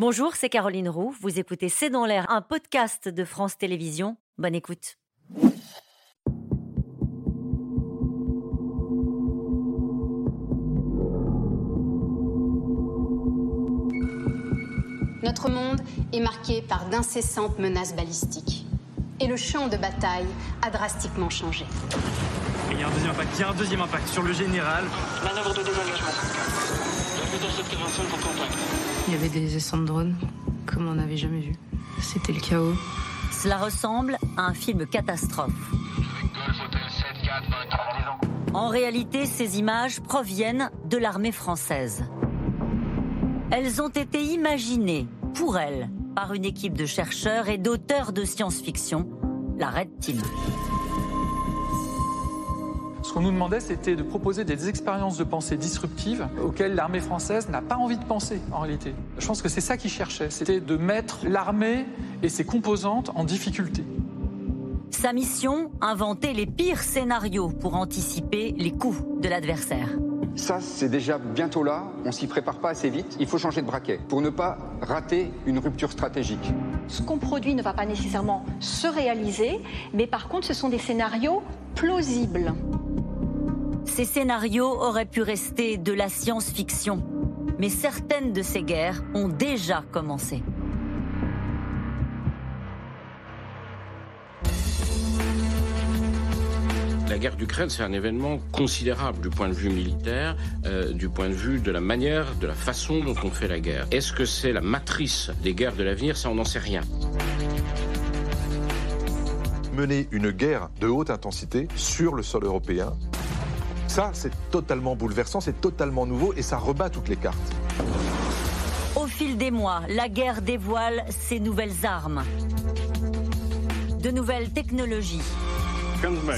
Bonjour, c'est Caroline Roux. Vous écoutez C'est dans l'air, un podcast de France Télévisions. Bonne écoute. Notre monde est marqué par d'incessantes menaces balistiques. Et le champ de bataille a drastiquement changé. il y a un deuxième impact, il y a un deuxième impact sur le général. Manœuvre de désengagement. Il y avait des essais de drones, comme on n'avait jamais vu. C'était le chaos. Cela ressemble à un film catastrophe. En réalité, ces images proviennent de l'armée française. Elles ont été imaginées pour elle par une équipe de chercheurs et d'auteurs de science-fiction, la Red Team. Ce qu'on nous demandait, c'était de proposer des expériences de pensée disruptives auxquelles l'armée française n'a pas envie de penser en réalité. Je pense que c'est ça qu'ils cherchaient, c'était de mettre l'armée et ses composantes en difficulté. Sa mission, inventer les pires scénarios pour anticiper les coups de l'adversaire. Ça, c'est déjà bientôt là, on s'y prépare pas assez vite, il faut changer de braquet pour ne pas rater une rupture stratégique. Ce qu'on produit ne va pas nécessairement se réaliser, mais par contre, ce sont des scénarios plausibles. Ces scénarios auraient pu rester de la science-fiction, mais certaines de ces guerres ont déjà commencé. La guerre d'Ukraine, c'est un événement considérable du point de vue militaire, euh, du point de vue de la manière, de la façon dont on fait la guerre. Est-ce que c'est la matrice des guerres de l'avenir? Ça, on n'en sait rien. Mener une guerre de haute intensité sur le sol européen, ça, c'est totalement bouleversant, c'est totalement nouveau et ça rebat toutes les cartes. Au fil des mois, la guerre dévoile ses nouvelles armes, de nouvelles technologies.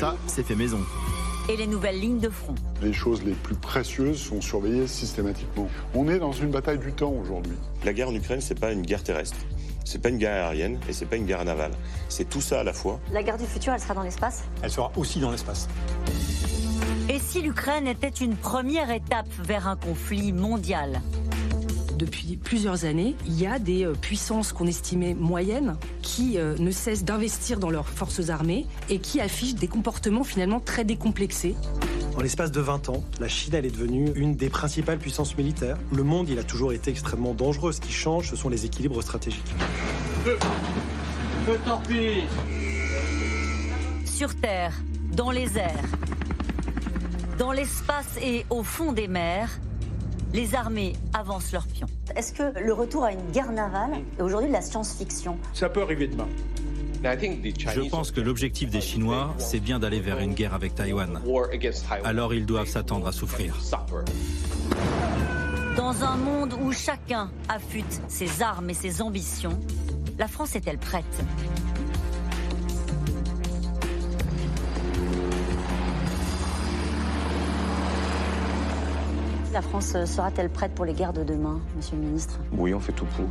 Ça, c'est fait maison. Et les nouvelles lignes de front. Les choses les plus précieuses sont surveillées systématiquement. On est dans une bataille du temps aujourd'hui. La guerre en Ukraine, c'est pas une guerre terrestre. C'est pas une guerre aérienne et c'est pas une guerre navale. C'est tout ça à la fois. La guerre du futur, elle sera dans l'espace? Elle sera aussi dans l'espace. Et si l'Ukraine était une première étape vers un conflit mondial? Depuis plusieurs années, il y a des euh, puissances qu'on estimait moyennes qui euh, ne cessent d'investir dans leurs forces armées et qui affichent des comportements finalement très décomplexés. En l'espace de 20 ans, la Chine elle est devenue une des principales puissances militaires. Le monde, il a toujours été extrêmement dangereux. Ce qui change, ce sont les équilibres stratégiques. Sur Terre, dans les airs, dans l'espace et au fond des mers, les armées avancent leurs pions. Est-ce que le retour à une guerre navale est aujourd'hui de la science-fiction? Ça peut arriver demain. Je pense que l'objectif des Chinois, c'est bien d'aller vers une guerre avec Taïwan. Alors ils doivent s'attendre à souffrir. Dans un monde où chacun affûte ses armes et ses ambitions, la France est-elle prête? La France sera-t-elle prête pour les guerres de demain, Monsieur le Ministre? Oui, on fait tout pour.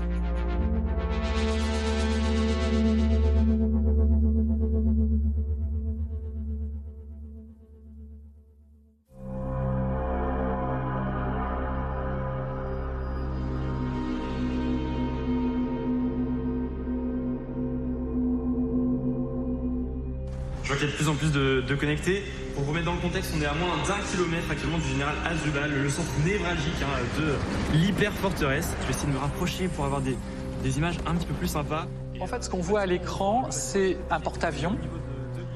Je vois qu'il y a de plus en plus de, connectés. Pour vous mettre dans le contexte, on est à moins d'un kilomètre actuellement du général Azubal, le centre névralgique hein, de l'hyper-forteresse. Je vais essayer de me rapprocher pour avoir des, images un petit peu plus sympas. En fait, ce qu'on voit à l'écran, c'est un porte-avions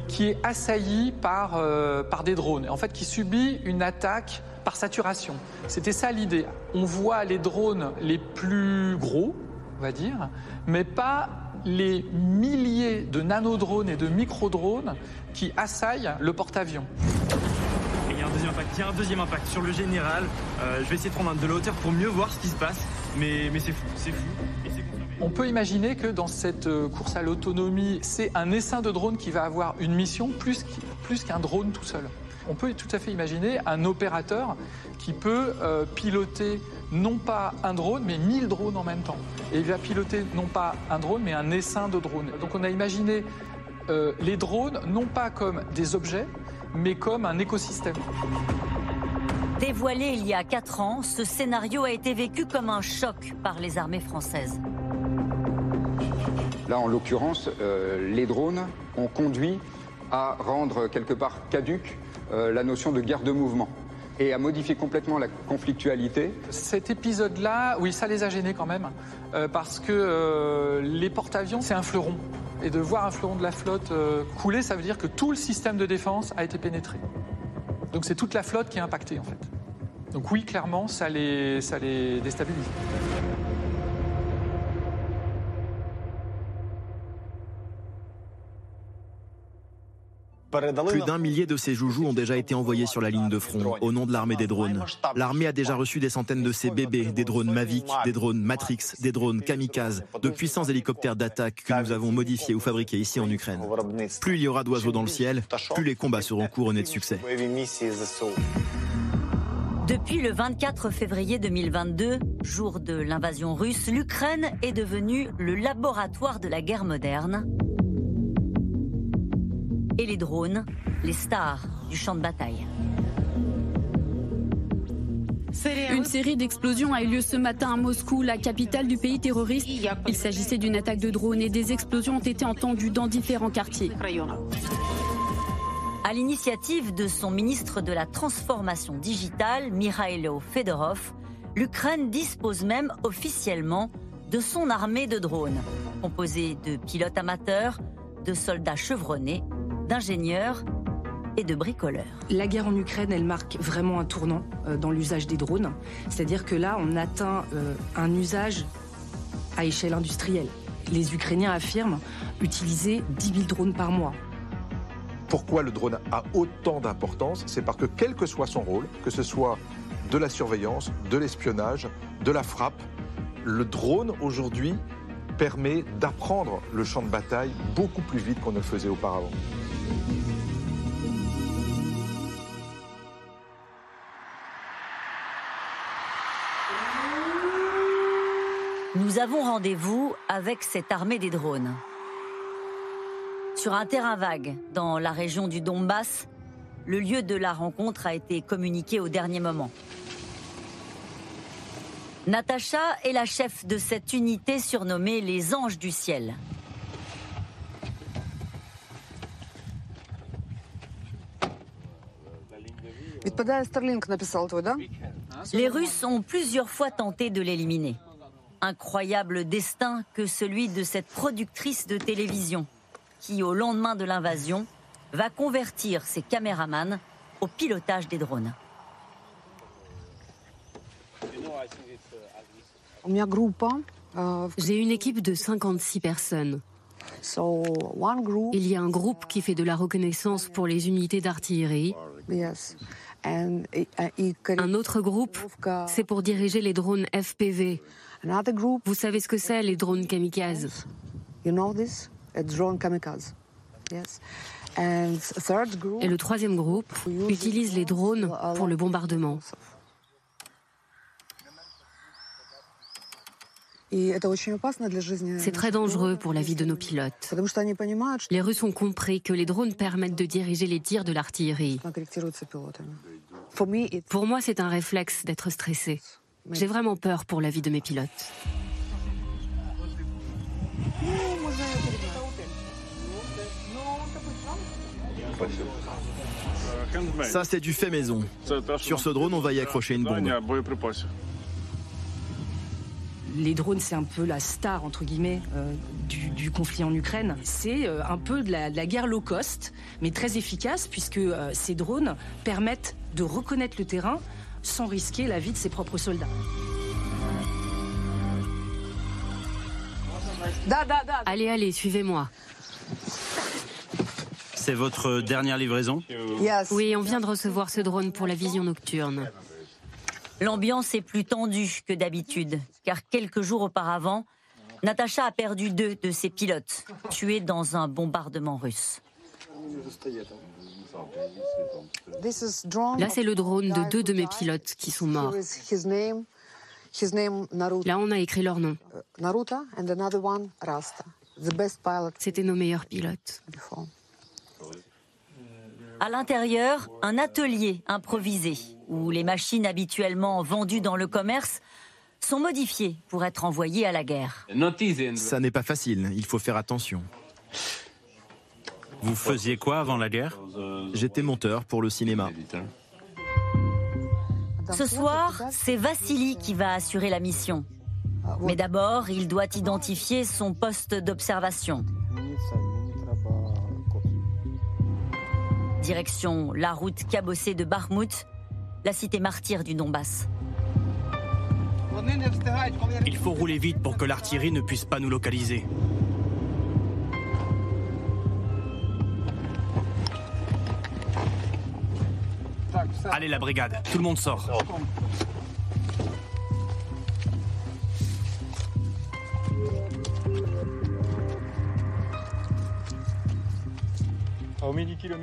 qui est assailli par, euh, par des drones, en fait qui subit une attaque par saturation. C'était ça l'idée. On voit les drones les plus gros, on va dire, mais pas les milliers de nanodrones et de microdrones qui assaillent le porte-avions. Il y a un deuxième impact, il y a un deuxième impact sur le général. Euh, je vais essayer de prendre de la hauteur pour mieux voir ce qui se passe, mais, mais c'est fou, c'est fou. On peut imaginer que dans cette euh, course à l'autonomie, c'est un essaim de drone qui va avoir une mission plus qu'un drone tout seul. On peut tout à fait imaginer un opérateur qui peut euh, piloter non pas un drone, mais 1000 drones en même temps. Et il va piloter non pas un drone, mais un essaim de drones. Donc on a imaginé euh, les drones non pas comme des objets, mais comme un écosystème. Dévoilé il y a quatre ans, ce scénario a été vécu comme un choc par les armées françaises. Là, en l'occurrence, euh, les drones ont conduit à rendre quelque part caduque euh, la notion de guerre de mouvement et à modifier complètement la conflictualité. Cet épisode-là, oui, ça les a gênés quand même, euh, parce que les porte-avions, c'est un fleuron. Et de voir un fleuron de la flotte couler, ça veut dire que tout le système de défense a été pénétré. Donc c'est toute la flotte qui est impactée en fait. Donc oui, clairement, ça les, ça les déstabilise. Plus d'un millier de ces joujoux ont déjà été envoyés sur la ligne de front au nom de l'armée des drones. L'armée a déjà reçu des centaines de ces bébés, des drones Mavic, des drones Matrix, des drones Kamikaze, de puissants hélicoptères d'attaque que nous avons modifiés ou fabriqués ici en Ukraine. Plus il y aura d'oiseaux dans le ciel, plus les combats seront couronnés de succès. Depuis le 24 février 2022, jour de l'invasion russe, l'Ukraine est devenue le laboratoire de la guerre moderne et les drones, les stars du champ de bataille. Une série d'explosions a eu lieu ce matin à Moscou, la capitale du pays terroriste. Il s'agissait d'une attaque de drones et des explosions ont été entendues dans différents quartiers. À l'initiative de son ministre de la Transformation digitale, Mikhailo Fedorov, l'Ukraine dispose même officiellement de son armée de drones, composée de pilotes amateurs, de soldats chevronnés d'ingénieurs et de bricoleurs. La guerre en Ukraine, elle marque vraiment un tournant euh, dans l'usage des drones. C'est-à-dire que là, on atteint euh, un usage à échelle industrielle. Les Ukrainiens affirment utiliser 10 000 drones par mois. Pourquoi le drone a autant d'importance? C'est parce que quel que soit son rôle, que ce soit de la surveillance, de l'espionnage, de la frappe, le drone aujourd'hui permet d'apprendre le champ de bataille beaucoup plus vite qu'on ne le faisait auparavant. Nous avons rendez-vous avec cette armée des drones. Sur un terrain vague, dans la région du Donbass, le lieu de la rencontre a été communiqué au dernier moment. Natacha est la chef de cette unité surnommée les Anges du Ciel. Les Russes ont plusieurs fois tenté de l'éliminer. Incroyable destin que celui de cette productrice de télévision qui, au lendemain de l'invasion, va convertir ses caméramans au pilotage des drones. J'ai une équipe de 56 personnes. Il y a un groupe qui fait de la reconnaissance pour les unités d'artillerie. Un autre groupe, c'est pour diriger les drones FPV. Vous savez ce que c'est, les drones kamikazes? Et le troisième groupe utilise les drones pour le bombardement. C'est très dangereux pour la vie de nos pilotes. Les Russes ont compris que les drones permettent de diriger les tirs de l'artillerie. Pour moi, c'est un réflexe d'être stressé. J'ai vraiment peur pour la vie de mes pilotes. Ça, c'est du fait maison. Sur ce drone, on va y accrocher une bombe les drones, c'est un peu la star, entre guillemets, euh, du, conflit en Ukraine. C'est euh, un peu de la, guerre low cost, mais très efficace, puisque euh, ces drones permettent de reconnaître le terrain sans risquer la vie de ses propres soldats. Allez, allez, suivez-moi. C'est votre dernière livraison? Oui, on vient de recevoir ce drone pour la vision nocturne. L'ambiance est plus tendue que d'habitude, car quelques jours auparavant, Natacha a perdu deux de ses pilotes, tués dans un bombardement russe. Là, c'est le drone de deux de mes pilotes qui sont morts. Là, on a écrit leur nom. C'était nos meilleurs pilotes. À l'intérieur, un atelier improvisé où les machines habituellement vendues dans le commerce sont modifiées pour être envoyées à la guerre. Ça n'est pas facile, il faut faire attention. Vous faisiez quoi avant la guerre? J'étais monteur pour le cinéma. Ce soir, c'est Vassili qui va assurer la mission. Mais d'abord, il doit identifier son poste d'observation. Direction la route cabossée de Bakhmut, la cité martyre du Donbass. Il faut rouler vite pour que l'artillerie ne puisse pas nous localiser. Allez la brigade, tout le monde sort.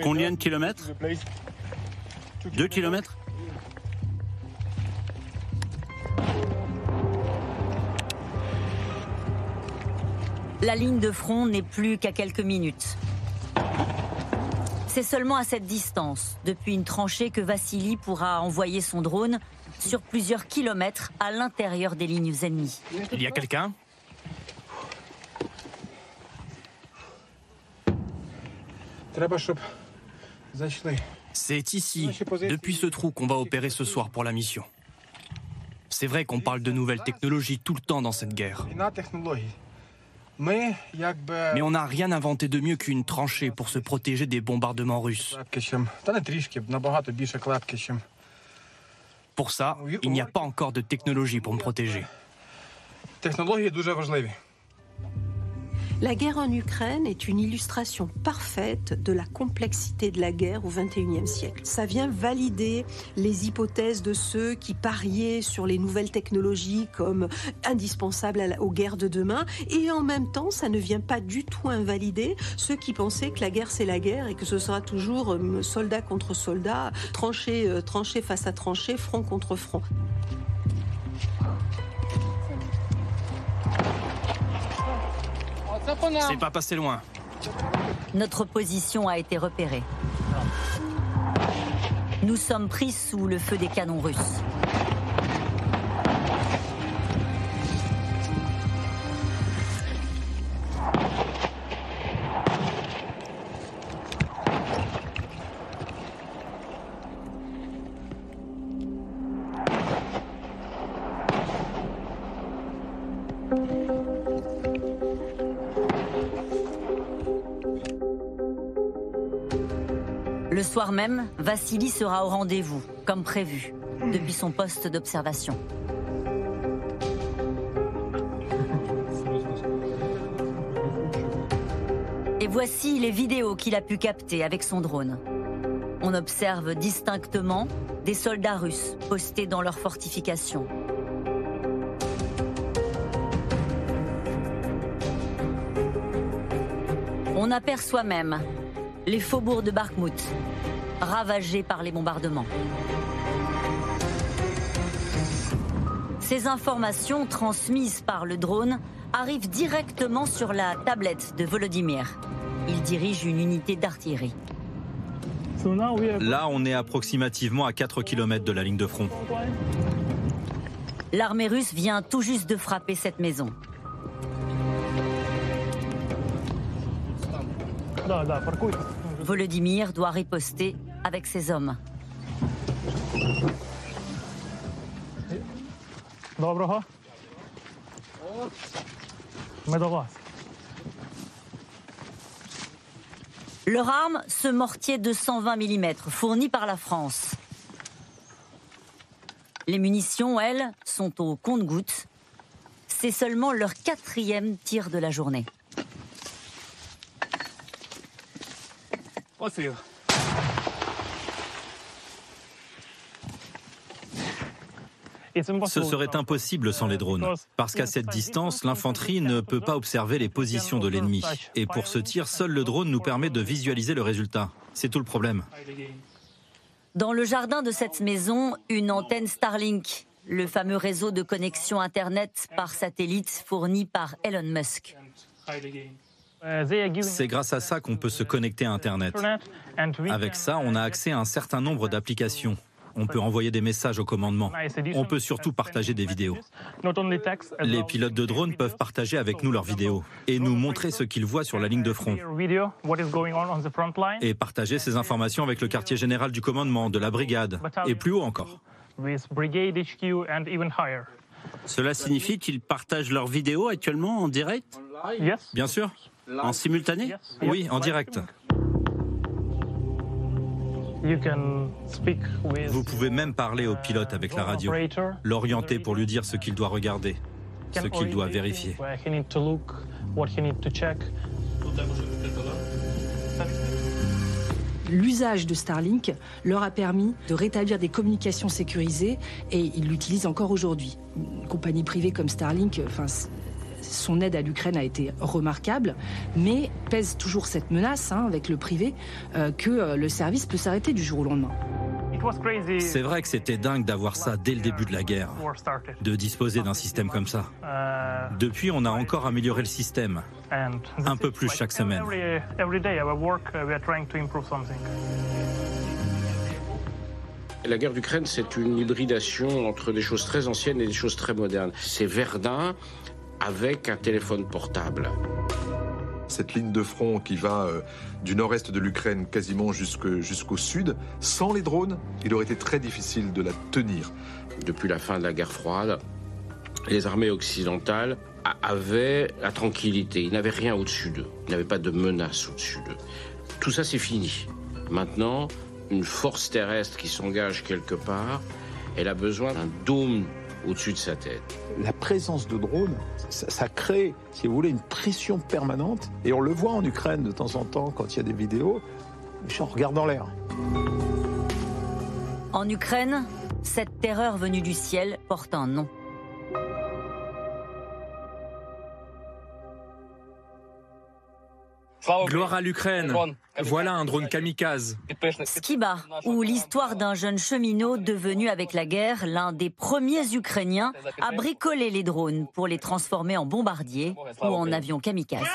Combien de kilomètres Deux kilomètres La ligne de front n'est plus qu'à quelques minutes. C'est seulement à cette distance, depuis une tranchée, que Vassili pourra envoyer son drone sur plusieurs kilomètres à l'intérieur des lignes ennemies. Il y a quelqu'un? C'est ici, depuis ce trou, qu'on va opérer ce soir pour la mission. C'est vrai qu'on parle de nouvelles technologies tout le temps dans cette guerre. Mais on n'a rien inventé de mieux qu'une tranchée pour se protéger des bombardements russes. Pour ça, il n'y a pas encore de technologie pour me protéger. La guerre en Ukraine est une illustration parfaite de la complexité de la guerre au XXIe siècle. Ça vient valider les hypothèses de ceux qui pariaient sur les nouvelles technologies comme indispensables aux guerres de demain, et en même temps, ça ne vient pas du tout invalider ceux qui pensaient que la guerre c'est la guerre et que ce sera toujours euh, soldat contre soldat, tranchée, euh, tranchée face à tranchée, front contre front. C'est pas passé loin. Notre position a été repérée. Nous sommes pris sous le feu des canons russes. Même, Vassili sera au rendez-vous, comme prévu, depuis son poste d'observation. Et voici les vidéos qu'il a pu capter avec son drone. On observe distinctement des soldats russes postés dans leurs fortifications. On aperçoit même les faubourgs de Bakhmut, ravagés par les bombardements. Ces informations transmises par le drone arrivent directement sur la tablette de Volodymyr. Il dirige une unité d'artillerie. Là, on est approximativement à 4 km de la ligne de front. L'armée russe vient tout juste de frapper cette maison. Volodymyr doit riposter avec ses hommes. Leur arme, ce mortier de 120 mm fourni par la France. Les munitions, elles, sont au compte-gouttes. C'est seulement leur quatrième tir de la journée. Ce serait impossible sans les drones, parce qu'à cette distance, l'infanterie ne peut pas observer les positions de l'ennemi. Et pour ce tir, seul le drone nous permet de visualiser le résultat. C'est tout le problème. Dans le jardin de cette maison, une antenne Starlink, le fameux réseau de connexion Internet par satellite fourni par Elon Musk. C'est grâce à ça qu'on peut se connecter à Internet. Avec ça, on a accès à un certain nombre d'applications. On peut envoyer des messages au commandement. On peut surtout partager des vidéos. Les pilotes de drones peuvent partager avec nous leurs vidéos et nous montrer ce qu'ils voient sur la ligne de front. Et partager ces informations avec le quartier général du commandement, de la brigade, et plus haut encore. Cela signifie qu'ils partagent leurs vidéos actuellement en direct? Bien sûr. En simultané? Oui, en direct. Vous pouvez même parler au pilote avec la radio, l'orienter pour lui dire ce qu'il doit regarder, ce qu'il doit vérifier. L'usage de Starlink leur a permis de rétablir des communications sécurisées et ils l'utilisent encore aujourd'hui. Une compagnie privée comme Starlink, enfin, son aide à l'Ukraine a été remarquable, mais pèse toujours cette menace hein, avec le privé euh, que euh, le service peut s'arrêter du jour au lendemain. C'est vrai que c'était dingue d'avoir ça dès le début de la guerre, de disposer d'un système comme ça. Depuis, on a encore amélioré le système, un peu plus chaque semaine. La guerre d'Ukraine, c'est une hybridation entre des choses très anciennes et des choses très modernes. C'est Verdun avec un téléphone portable. Cette ligne de front qui va euh, du nord-est de l'Ukraine quasiment jusqu'au sud, sans les drones, il aurait été très difficile de la tenir. Depuis la fin de la guerre froide, les armées occidentales avaient la tranquillité. Ils n'avaient rien au-dessus d'eux. Ils n'avaient pas de menace au-dessus d'eux. Tout ça, c'est fini. Maintenant, une force terrestre qui s'engage quelque part, elle a besoin d'un dôme au-dessus de sa tête. La présence de drones, ça, crée, si vous voulez, une pression permanente. Et on le voit en Ukraine de temps en temps quand il y a des vidéos, les gens regardent dans l'air. En Ukraine, cette terreur venue du ciel porte un nom. Gloire à l'Ukraine. Voilà un drone kamikaze. Skiba, ou l'histoire d'un jeune cheminot devenu avec la guerre l'un des premiers Ukrainiens à bricoler les drones pour les transformer en bombardiers ou en avions kamikazes.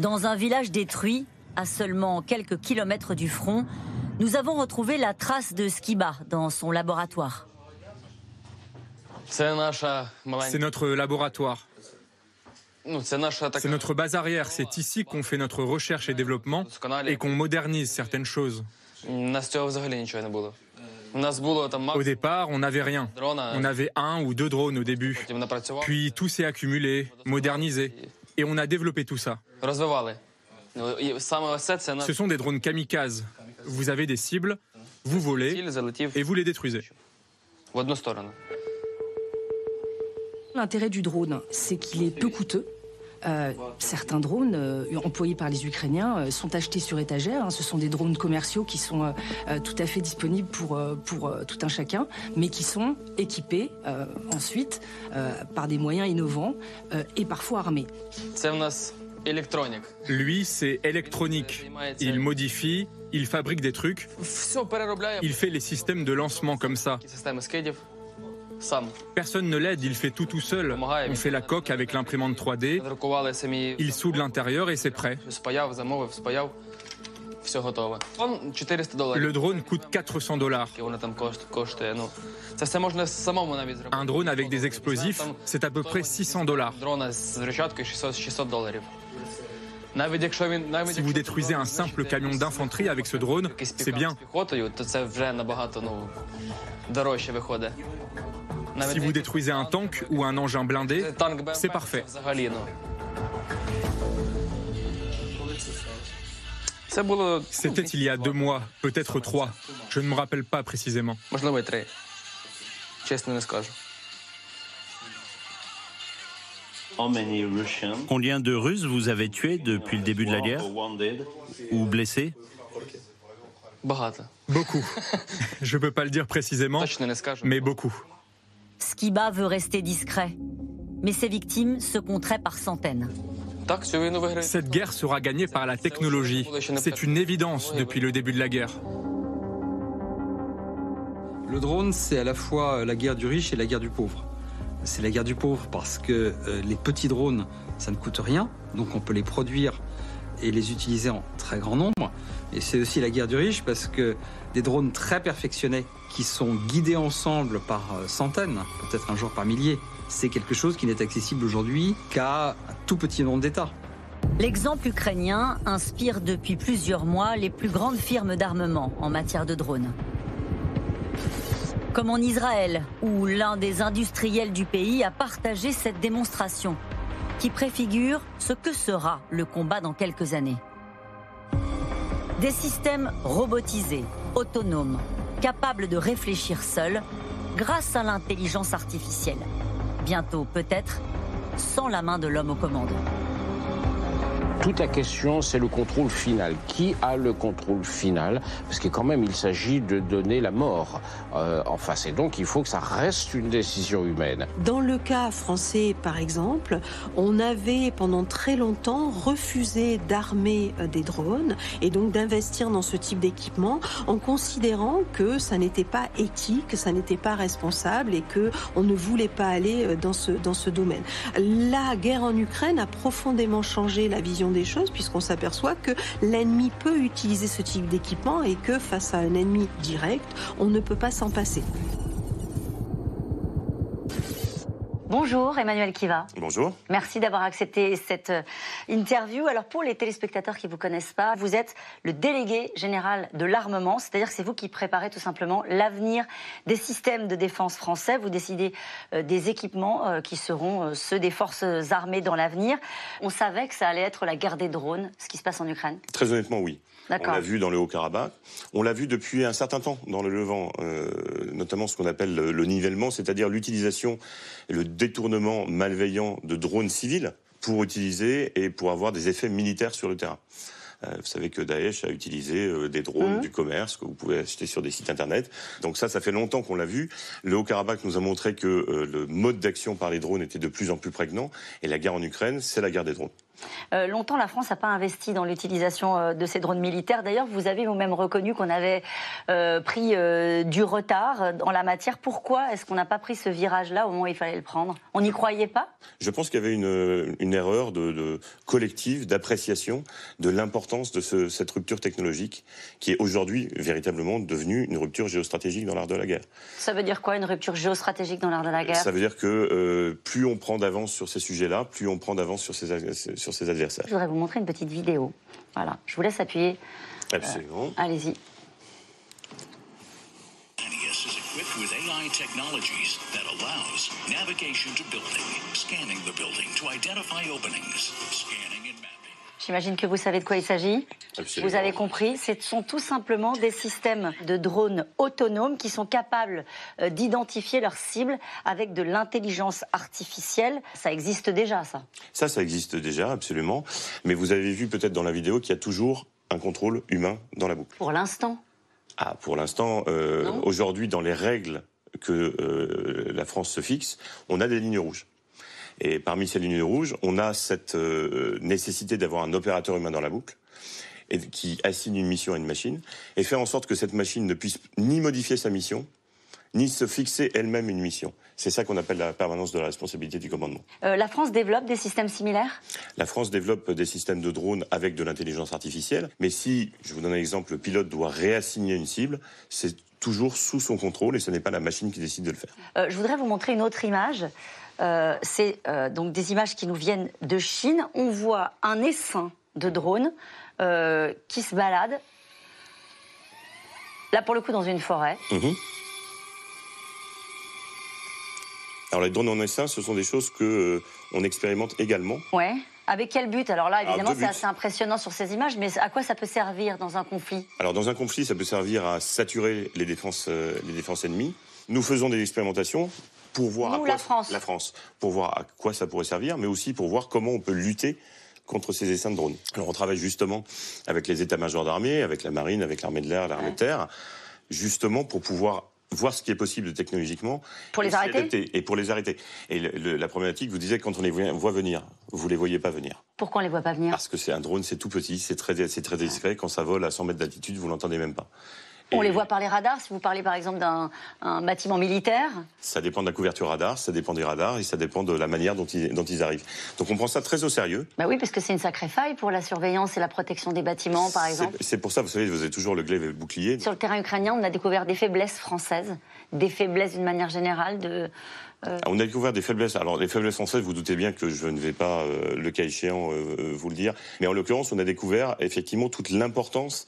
Dans un village détruit, à seulement quelques kilomètres du front, nous avons retrouvé la trace de Skiba dans son laboratoire. C'est notre laboratoire. C'est notre base arrière. C'est ici qu'on fait notre recherche et développement et qu'on modernise certaines choses. Au départ, on n'avait rien. On avait un ou deux drones au début. Puis tout s'est accumulé, modernisé. Et on a développé tout ça. Ce sont des drones kamikazes. Vous avez des cibles, vous volez et vous les détruisez. L'intérêt du drone, c'est qu'il est peu coûteux. Euh, certains drones euh, employés par les Ukrainiens euh, sont achetés sur étagère. Hein. Ce sont des drones commerciaux qui sont tout à fait disponibles pour, pour tout un chacun, mais qui sont équipés ensuite par des moyens innovants et parfois armés. Lui, c'est électronique. Il modifie, il fabrique des trucs. Il fait les systèmes de lancement comme ça. Personne ne l'aide, il fait tout tout seul. On fait la coque avec l'imprimante 3D. Il soude l'intérieur et c'est prêt. Le drone coûte 400 dollars. Un drone avec des explosifs, c'est à peu près 600 dollars. Si vous détruisez un simple camion d'infanterie avec ce drone, c'est bien. Si vous détruisez un tank ou un engin blindé, c'est parfait. C'était il y a deux mois, peut-être trois. Je ne me rappelle pas précisément. Combien de Russes vous avez tués depuis le début de la guerre Ou blessés Beaucoup. Je ne peux pas le dire précisément, mais beaucoup. Skiba veut rester discret, mais ses victimes se compteraient par centaines. Cette guerre sera gagnée par la technologie. C'est une évidence depuis le début de la guerre. Le drone, c'est à la fois la guerre du riche et la guerre du pauvre. C'est la guerre du pauvre parce que euh, les petits drones, ça ne coûte rien, donc on peut les produire et les utiliser en très grand nombre. Et c'est aussi la guerre du riche parce que des drones très perfectionnés qui sont guidés ensemble par euh, centaines, peut-être un jour par milliers, c'est quelque chose qui n'est accessible aujourd'hui qu'à un tout petit nombre d'États. L'exemple ukrainien inspire depuis plusieurs mois les plus grandes firmes d'armement en matière de drones. Comme en Israël, où l'un des industriels du pays a partagé cette démonstration, qui préfigure ce que sera le combat dans quelques années. Des systèmes robotisés, autonomes, capables de réfléchir seuls grâce à l'intelligence artificielle. Bientôt, peut-être, sans la main de l'homme aux commandes. Toute la question, c'est le contrôle final. Qui a le contrôle final? Parce que quand même, il s'agit de donner la mort euh, en face. Et donc, il faut que ça reste une décision humaine. Dans le cas français, par exemple, on avait pendant très longtemps refusé d'armer euh, des drones et donc d'investir dans ce type d'équipement en considérant que ça n'était pas éthique, que ça n'était pas responsable et que on ne voulait pas aller euh, dans ce, dans ce domaine. La guerre en Ukraine a profondément changé la vision des choses puisqu'on s'aperçoit que l'ennemi peut utiliser ce type d'équipement et que face à un ennemi direct, on ne peut pas s'en passer. Bonjour Emmanuel Kiva. Bonjour. Merci d'avoir accepté cette euh, interview. Alors pour les téléspectateurs qui ne vous connaissent pas, vous êtes le délégué général de l'armement, c'est-à-dire que c'est vous qui préparez tout simplement l'avenir des systèmes de défense français. Vous décidez euh, des équipements euh, qui seront ceux des forces armées dans l'avenir. On savait que ça allait être la guerre des drones, ce qui se passe en Ukraine. Très honnêtement, oui. On l'a vu dans le Haut-Karabakh. On l'a vu depuis un certain temps dans le Levant, euh, notamment ce qu'on appelle le, nivellement, c'est-à-dire l'utilisation et le détournement malveillant de drones civils pour utiliser et pour avoir des effets militaires sur le terrain. Euh, vous savez que Daesh a utilisé euh, des drones mmh. du commerce que vous pouvez acheter sur des sites internet. Donc ça, ça fait longtemps qu'on l'a vu. Le Haut-Karabakh nous a montré que le mode d'action par les drones était de plus en plus prégnant. Et la guerre en Ukraine, c'est la guerre des drones. Euh, longtemps, la France n'a pas investi dans l'utilisation euh, de ces drones militaires. D'ailleurs, vous avez vous-même reconnu qu'on avait euh, pris du retard en la matière. Pourquoi est-ce qu'on n'a pas pris ce virage-là au moment où il fallait le prendre? On n'y croyait pas? Je pense qu'il y avait une, erreur de, collective d'appréciation de l'importance de cette rupture technologique qui est aujourd'hui véritablement devenue une rupture géostratégique dans l'art de la guerre. Ça veut dire quoi, une rupture géostratégique dans l'art de la guerre? Ça veut dire que plus on prend d'avance sur ces sujets-là, plus on prend d'avance sur ces, sur ses adversaires. Je voudrais vous montrer une petite vidéo. Voilà, je vous laisse appuyer. Absolument. Euh, allez-y. with AI technologies that allows navigation to building, scanning the building to identify openings, scanning and mapping. J'imagine que vous savez de quoi il s'agit. Vous avez compris, ce sont tout simplement des systèmes de drones autonomes qui sont capables euh, d'identifier leurs cibles avec de l'intelligence artificielle. Ça existe déjà, ça Ça, ça existe déjà, absolument. Mais vous avez vu peut-être dans la vidéo qu'il y a toujours un contrôle humain dans la boucle. Pour l'instant Ah, pour l'instant, euh, aujourd'hui, dans les règles que euh, la France se fixe, on a des lignes rouges. Et parmi ces lignes rouges, on a cette euh, nécessité d'avoir un opérateur humain dans la boucle et qui assigne une mission à une machine et faire en sorte que cette machine ne puisse ni modifier sa mission, ni se fixer elle-même une mission. C'est ça qu'on appelle la permanence de la responsabilité du commandement. Euh, la France développe des systèmes similaires? La France développe des systèmes de drones avec de l'intelligence artificielle, mais si, je vous donne un exemple, le pilote doit réassigner une cible, c'est toujours sous son contrôle et ce n'est pas la machine qui décide de le faire. Euh, je voudrais vous montrer une autre image. Euh, c'est euh, donc des images qui nous viennent de Chine. On voit un essaim de drones euh, qui se balade. Là, pour le coup, dans une forêt. Mhm. Alors, les drones en essaim, ce sont des choses que on expérimente également. Ouais. Avec quel but? Alors là, évidemment, c'est assez impressionnant sur ces images, mais à quoi ça peut servir dans un conflit? Alors, dans un conflit, ça peut servir à saturer les défenses, les défenses ennemies. Nous faisons des expérimentations pour voir à quoi, la France. La France, pour voir à quoi ça pourrait servir, mais aussi pour voir comment on peut lutter contre ces essaims de drones. Alors on travaille justement avec les états-majors d'armée, avec la marine, avec l'armée de l'air, l'armée de terre, justement pour pouvoir voir ce qui est possible technologiquement. Pour les arrêter Et pour les arrêter. Et la problématique, vous disiez, quand on les voit venir, vous les voyez pas venir. Pourquoi on les voit pas venir? Parce que c'est un drone, c'est tout petit, c'est très, très discret. Quand ça vole à 100 mètres d'altitude, vous l'entendez même pas. On les voit par les radars, si vous parlez par exemple d'un bâtiment militaire Ça dépend de la couverture radar, ça dépend des radars et ça dépend de la manière dont ils, dont ils arrivent. Donc on prend ça très au sérieux. Bah oui, parce que c'est une sacrée faille pour la surveillance et la protection des bâtiments, par exemple. C'est pour ça, vous savez, vous avez toujours le glaive et le bouclier. Sur le terrain ukrainien, on a découvert des faiblesses françaises, des faiblesses d'une manière générale de... Euh, on a découvert des faiblesses. Alors, les faiblesses françaises, vous doutez bien que je ne vais pas, euh, le cas échéant, euh, vous le dire. Mais en l'occurrence, on a découvert effectivement toute l'importance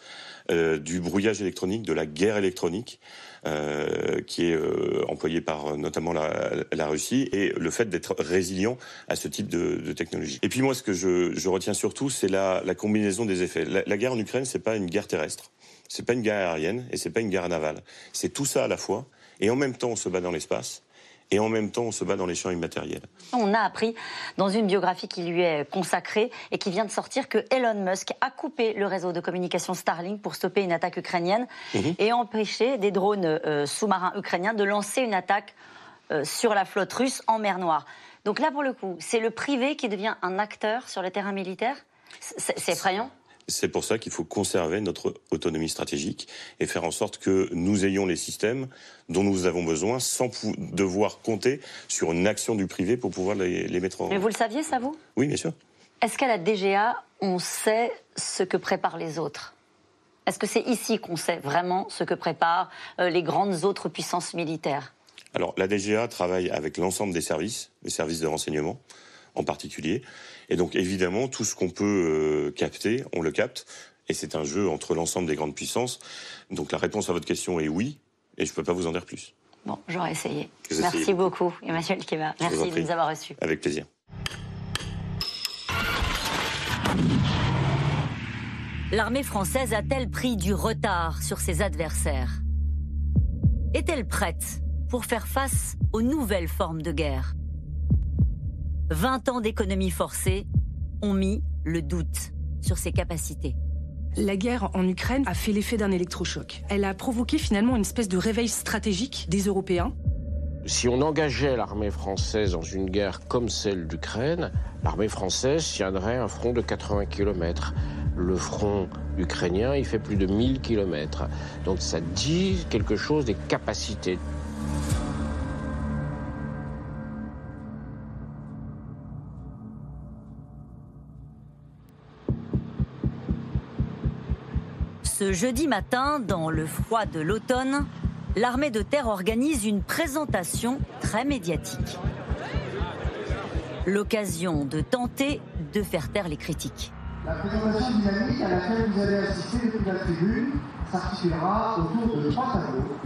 euh, du brouillage électronique, de la guerre électronique, euh, qui est euh, employée par notamment la, Russie, et le fait d'être résilient à ce type de, technologie. Et puis moi, ce que je, retiens surtout, c'est la, combinaison des effets. La, la guerre en Ukraine, c'est pas une guerre terrestre, c'est pas une guerre aérienne, et c'est pas une guerre navale. C'est tout ça à la fois, et en même temps, on se bat dans l'espace et en même temps on se bat dans les champs immatériels. On a appris dans une biographie qui lui est consacrée et qui vient de sortir que Elon Musk a coupé le réseau de communication Starlink pour stopper une attaque ukrainienne mhm. et empêcher des drones euh, sous-marins ukrainiens de lancer une attaque euh, sur la flotte russe en mer Noire. Donc là, pour le coup, c'est le privé qui devient un acteur sur le terrain militaire? C'est effrayant c'est pour ça qu'il faut conserver notre autonomie stratégique et faire en sorte que nous ayons les systèmes dont nous avons besoin sans devoir compter sur une action du privé pour pouvoir les, mettre en... Mais vous le saviez, ça, vous? Oui, bien sûr. Est-ce qu'à la DGA, on sait ce que préparent les autres? Est-ce que c'est ici qu'on sait vraiment ce que préparent euh, les grandes autres puissances militaires? Alors, la DGA travaille avec l'ensemble des services, les services de renseignement en particulier. Et donc évidemment, tout ce qu'on peut euh, capter, on le capte. Et c'est un jeu entre l'ensemble des grandes puissances. Donc la réponse à votre question est oui, et je ne peux pas vous en dire plus. Bon, j'aurais essayé. Merci beaucoup, Emmanuel Kema. Merci de nous avoir reçus. Avec plaisir. L'armée française a-t-elle pris du retard sur ses adversaires? Est-elle prête pour faire face aux nouvelles formes de guerre? 20 ans d'économie forcée ont mis le doute sur ses capacités. La guerre en Ukraine a fait l'effet d'un électrochoc. Elle a provoqué finalement une espèce de réveil stratégique des Européens. Si on engageait l'armée française dans une guerre comme celle d'Ukraine, l'armée française tiendrait un front de 80 km. Le front ukrainien, il fait plus de 1000 km. Donc ça dit quelque chose des capacités. Ce jeudi matin, dans le froid de l'automne, l'armée de terre organise une présentation très médiatique. L'occasion de tenter de faire taire les critiques. La présentation dynamique à laquelle vous allez assister depuis la tribune s'articulera autour de trois tableaux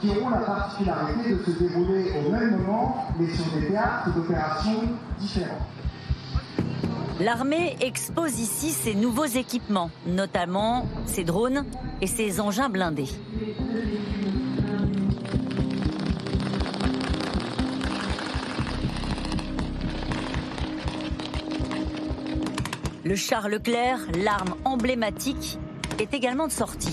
qui auront la particularité de se dérouler au même moment mais sur des théâtres d'opérations différents. L'armée expose ici ses nouveaux équipements, notamment ses drones et ses engins blindés. Le char Leclerc, l'arme emblématique, est également de sortie.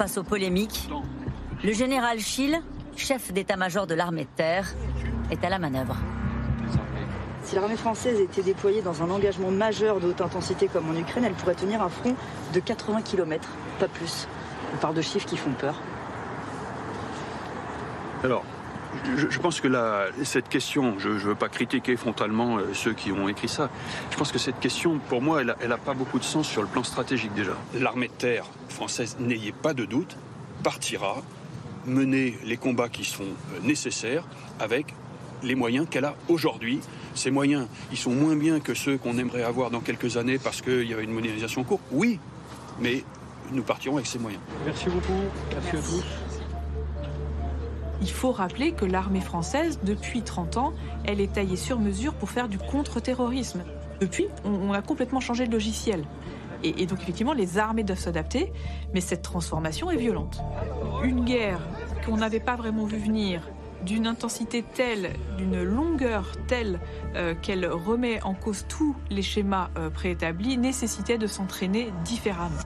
Face aux polémiques, le général Schill, chef d'état-major de l'armée de terre, est à la manœuvre. Si l'armée française était déployée dans un engagement majeur de haute intensité comme en Ukraine, elle pourrait tenir un front de 80 km, pas plus. On parle de chiffres qui font peur. Alors, je, pense que cette question, je ne veux pas critiquer frontalement euh, ceux qui ont écrit ça, je pense que cette question, pour moi, elle n'a pas beaucoup de sens sur le plan stratégique déjà. L'armée de terre française, n'ayez pas de doute, partira mener les combats qui sont euh, nécessaires avec les moyens qu'elle a aujourd'hui. Ces moyens, ils sont moins bien que ceux qu'on aimerait avoir dans quelques années parce qu'il y a une modernisation cours. Oui, mais nous partirons avec ces moyens. Merci beaucoup. Merci. à tous. Il faut rappeler que l'armée française, depuis 30 ans, elle est taillée sur mesure pour faire du contre-terrorisme. Depuis, on a complètement changé le logiciel. Et, donc effectivement, les armées doivent s'adapter, mais cette transformation est violente. Une guerre qu'on n'avait pas vraiment vu venir, d'une intensité telle, d'une longueur telle euh, qu'elle remet en cause tous les schémas euh, préétablis, nécessitait de s'entraîner différemment.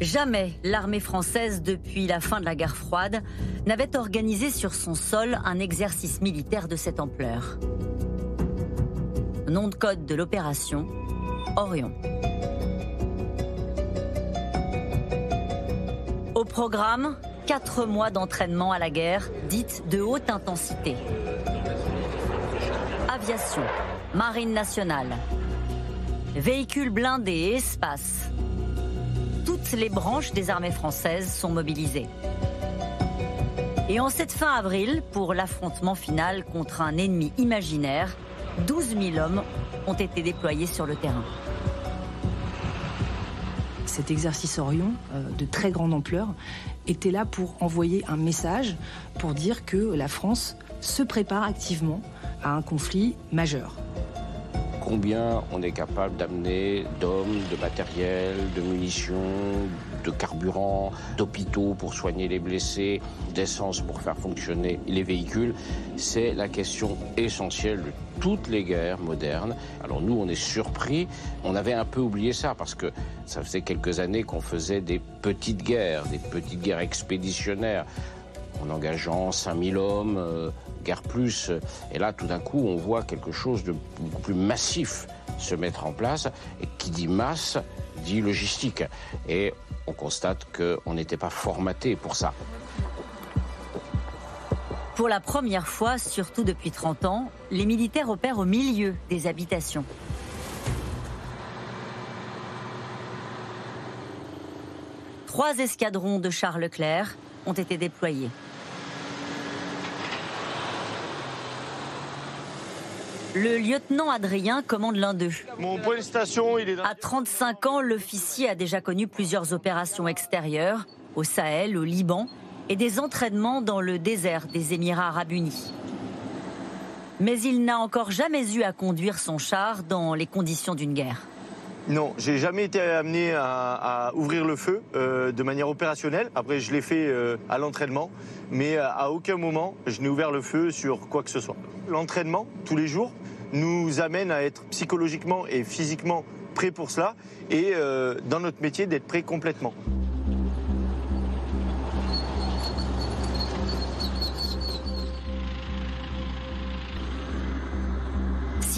Jamais l'armée française, depuis la fin de la guerre froide, n'avait organisé sur son sol un exercice militaire de cette ampleur. Nom de code de l'opération, Orion. Au programme, quatre mois d'entraînement à la guerre, dite de haute intensité. Aviation, marine nationale, véhicules blindés et espace. Les branches des armées françaises sont mobilisées. Et en cette fin avril, pour l'affrontement final contre un ennemi imaginaire, 12 000 hommes ont été déployés sur le terrain. Cet exercice Orion, euh, de très grande ampleur, était là pour envoyer un message pour dire que la France se prépare activement à un conflit majeur combien on est capable d'amener d'hommes, de matériel, de munitions, de carburant, d'hôpitaux pour soigner les blessés, d'essence pour faire fonctionner les véhicules. C'est la question essentielle de toutes les guerres modernes. Alors nous, on est surpris. On avait un peu oublié ça parce que ça faisait quelques années qu'on faisait des petites guerres, des petites guerres expéditionnaires en engageant 5000 hommes, euh, guère plus. Et là, tout d'un coup, on voit quelque chose de beaucoup plus massif se mettre en place. Et qui dit masse, dit logistique. Et on constate qu'on n'était pas formaté pour ça. Pour la première fois, surtout depuis 30 ans, les militaires opèrent au milieu des habitations. Trois escadrons de Charles Leclerc ont été déployés. Le lieutenant Adrien commande l'un d'eux. Mon point de station, il est À 35 ans, l'officier a déjà connu plusieurs opérations extérieures, au Sahel, au Liban, et des entraînements dans le désert des Émirats arabes unis. Mais il n'a encore jamais eu à conduire son char dans les conditions d'une guerre. Non, j'ai jamais été amené à, ouvrir le feu euh, de manière opérationnelle. Après, je l'ai fait euh, à l'entraînement, mais à aucun moment je n'ai ouvert le feu sur quoi que ce soit. L'entraînement, tous les jours, nous amène à être psychologiquement et physiquement prêts pour cela et euh, dans notre métier d'être prêts complètement.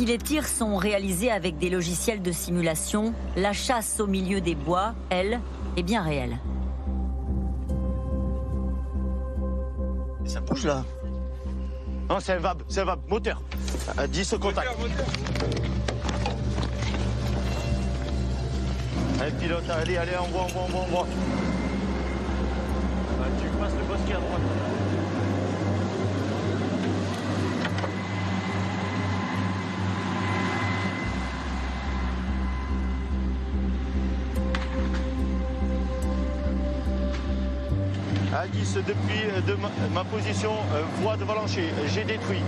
Si les tirs sont réalisés avec des logiciels de simulation, la chasse au milieu des bois, elle, est bien réelle. Ça bouge là Non, c'est un VAB, c'est un VAB, moteur. À 10 au contact. Allez, pilote, allez, allez, on voit, on voit, on voit, on voit. Ah, tu passes le bosquet à droite. À 10 depuis euh, de ma, position, euh, voie de Valencher, j'ai détruit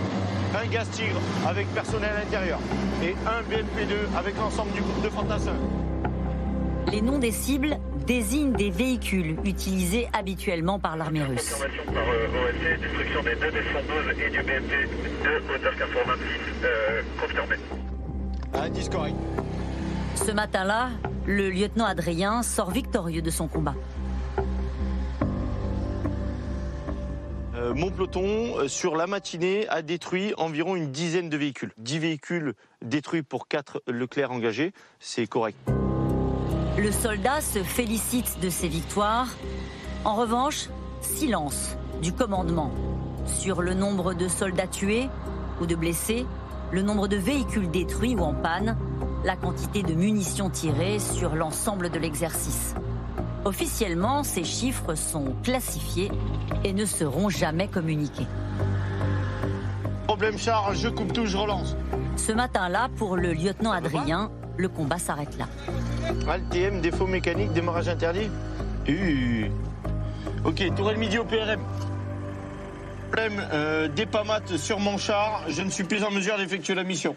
un gaz tigre avec personnel à l'intérieur et un BMP2 avec l'ensemble du groupe de fantassins. Les noms des cibles désignent des véhicules utilisés habituellement par l'armée russe. Information par euh, OSC, destruction des deux des 112 et du BMP2 hauteur 426, euh, confirmé. Un 10 correct. Ce matin-là, le lieutenant Adrien sort victorieux de son combat. Euh, mon peloton, euh, sur la matinée, a détruit environ une dizaine de véhicules. 10 véhicules détruits pour 4 Leclerc engagés, c'est correct. Le soldat se félicite de ses victoires. En revanche, silence du commandement sur le nombre de soldats tués ou de blessés, le nombre de véhicules détruits ou en panne, la quantité de munitions tirées sur l'ensemble de l'exercice. Officiellement, ces chiffres sont classifiés et ne seront jamais communiqués. Problème charge, je coupe tout, je relance. Ce matin-là, pour le lieutenant Adrien, le combat s'arrête là. TM, défaut mécanique, démarrage interdit uh. Ok, tourelle midi au PRM. problème euh, d'épamate sur mon char, je ne suis plus en mesure d'effectuer la mission.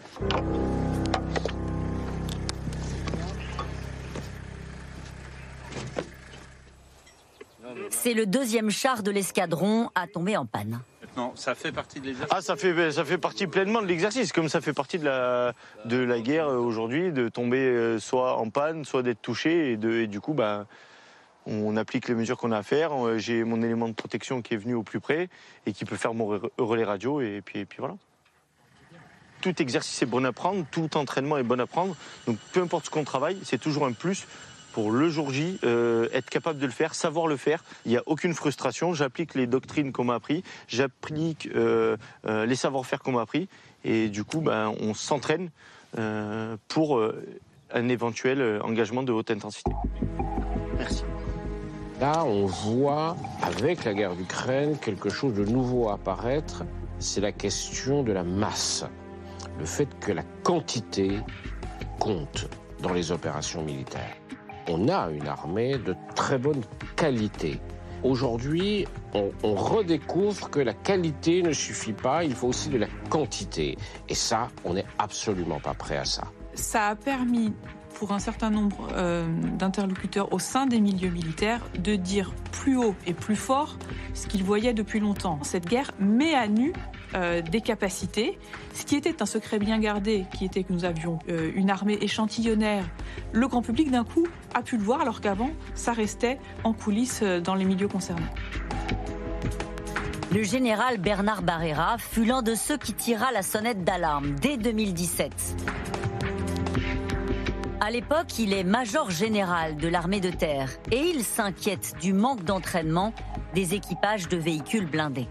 C'est le deuxième char de l'escadron à tomber en panne. Non, ça fait partie de l'exercice. Ah, ça fait, ça fait partie pleinement de l'exercice, comme ça fait partie de la, de la guerre euh, aujourd'hui, de tomber euh, soit en panne, soit d'être touché, et, de, et du coup, bah, on applique les mesures qu'on a à faire. Euh, j'ai mon élément de protection qui est venu au plus près et qui peut faire mon relais radio, et puis, et puis voilà. Tout exercice est bon à prendre, tout entraînement est bon à prendre. Donc peu importe ce qu'on travaille, c'est toujours un plus pour le jour J, euh, être capable de le faire, savoir le faire. Il n'y a aucune frustration. J'applique les doctrines qu'on m'a appris, j'applique euh, euh, les savoir-faire qu'on m'a appris, et du coup, ben, on s'entraîne pour un éventuel engagement de haute intensité. Merci. Là, on voit, avec la guerre d'Ukraine, quelque chose de nouveau apparaître. C'est la question de la masse. Le fait que la quantité compte dans les opérations militaires on a une armée de très bonne qualité. Aujourd'hui, on, redécouvre que la qualité ne suffit pas, il faut aussi de la quantité. Et ça, on n'est absolument pas prêt à ça. Ça a permis pour un certain nombre euh, d'interlocuteurs au sein des milieux militaires de dire plus haut et plus fort ce qu'ils voyaient depuis longtemps. Cette guerre met à nu euh, des capacités. Ce qui était un secret bien gardé, qui était que nous avions euh, une armée échantillonnaire, le grand public d'un coup a pu le voir alors qu'avant ça restait en coulisses dans les milieux concernés. Le général Bernard Barrera fut l'un de ceux qui tira la sonnette d'alarme dès 2017. À l'époque, il est major général de l'armée de terre et il s'inquiète du manque d'entraînement des équipages de véhicules blindés.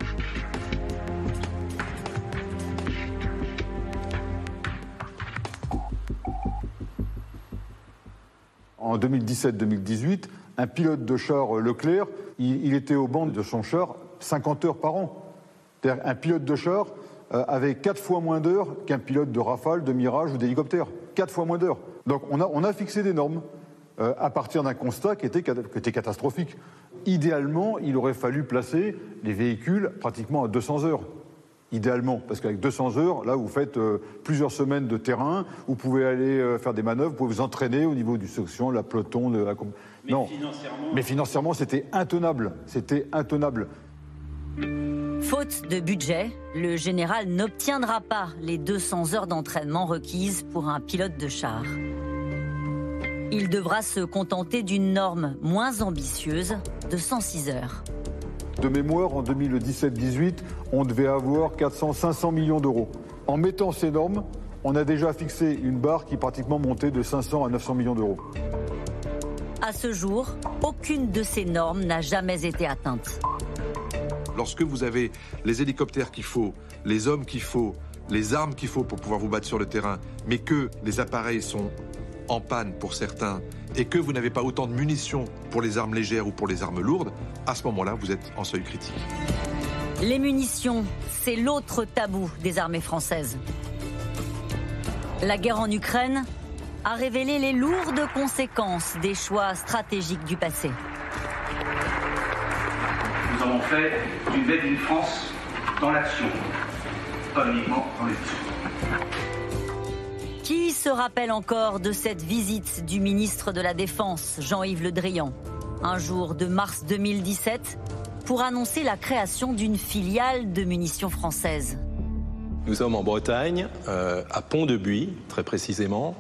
En 2017-2018, un pilote de char Leclerc, il, était au banc de son char 50 heures par an. Un pilote de char euh, avait quatre fois moins d'heures qu'un pilote de Rafale, de Mirage ou d'hélicoptère. Quatre fois moins d'heures. Donc on a, fixé des normes euh, à partir d'un constat qui était, catastrophique. Idéalement, il aurait fallu placer les véhicules pratiquement à 200 heures. Idéalement, parce qu'avec 200 heures, là, vous faites euh, plusieurs semaines de terrain, vous pouvez aller euh, faire des manœuvres, vous pouvez vous entraîner au niveau du section, la peloton, de la... Mais non. Financièrement... Mais financièrement, c'était intenable. C'était intenable. Faute de budget, le général n'obtiendra pas les 200 heures d'entraînement requises pour un pilote de char. Il devra se contenter d'une norme moins ambitieuse de 106 heures. De mémoire, en 2017-18, on devait avoir 400-500 millions d'euros. En mettant ces normes, on a déjà fixé une barre qui pratiquement montait de 500 à 900 millions d'euros. À ce jour, aucune de ces normes n'a jamais été atteinte. Lorsque vous avez les hélicoptères qu'il faut, les hommes qu'il faut, les armes qu'il faut pour pouvoir vous battre sur le terrain, mais que les appareils sont en panne pour certains et que vous n'avez pas autant de munitions pour les armes légères ou pour les armes lourdes, à ce moment-là, vous êtes en seuil critique. Les munitions, c'est l'autre tabou des armées françaises. La guerre en Ukraine a révélé les lourdes conséquences des choix stratégiques du passé nous avons fait du Made in France dans l'action, pas uniquement dans les se rappelle encore de cette visite du ministre de la Défense, Jean-Yves Le Drian, un jour de mars 2017, pour annoncer la création d'une filiale de munitions françaises Nous sommes en Bretagne, euh, à Pont-de-Buis, très précisément,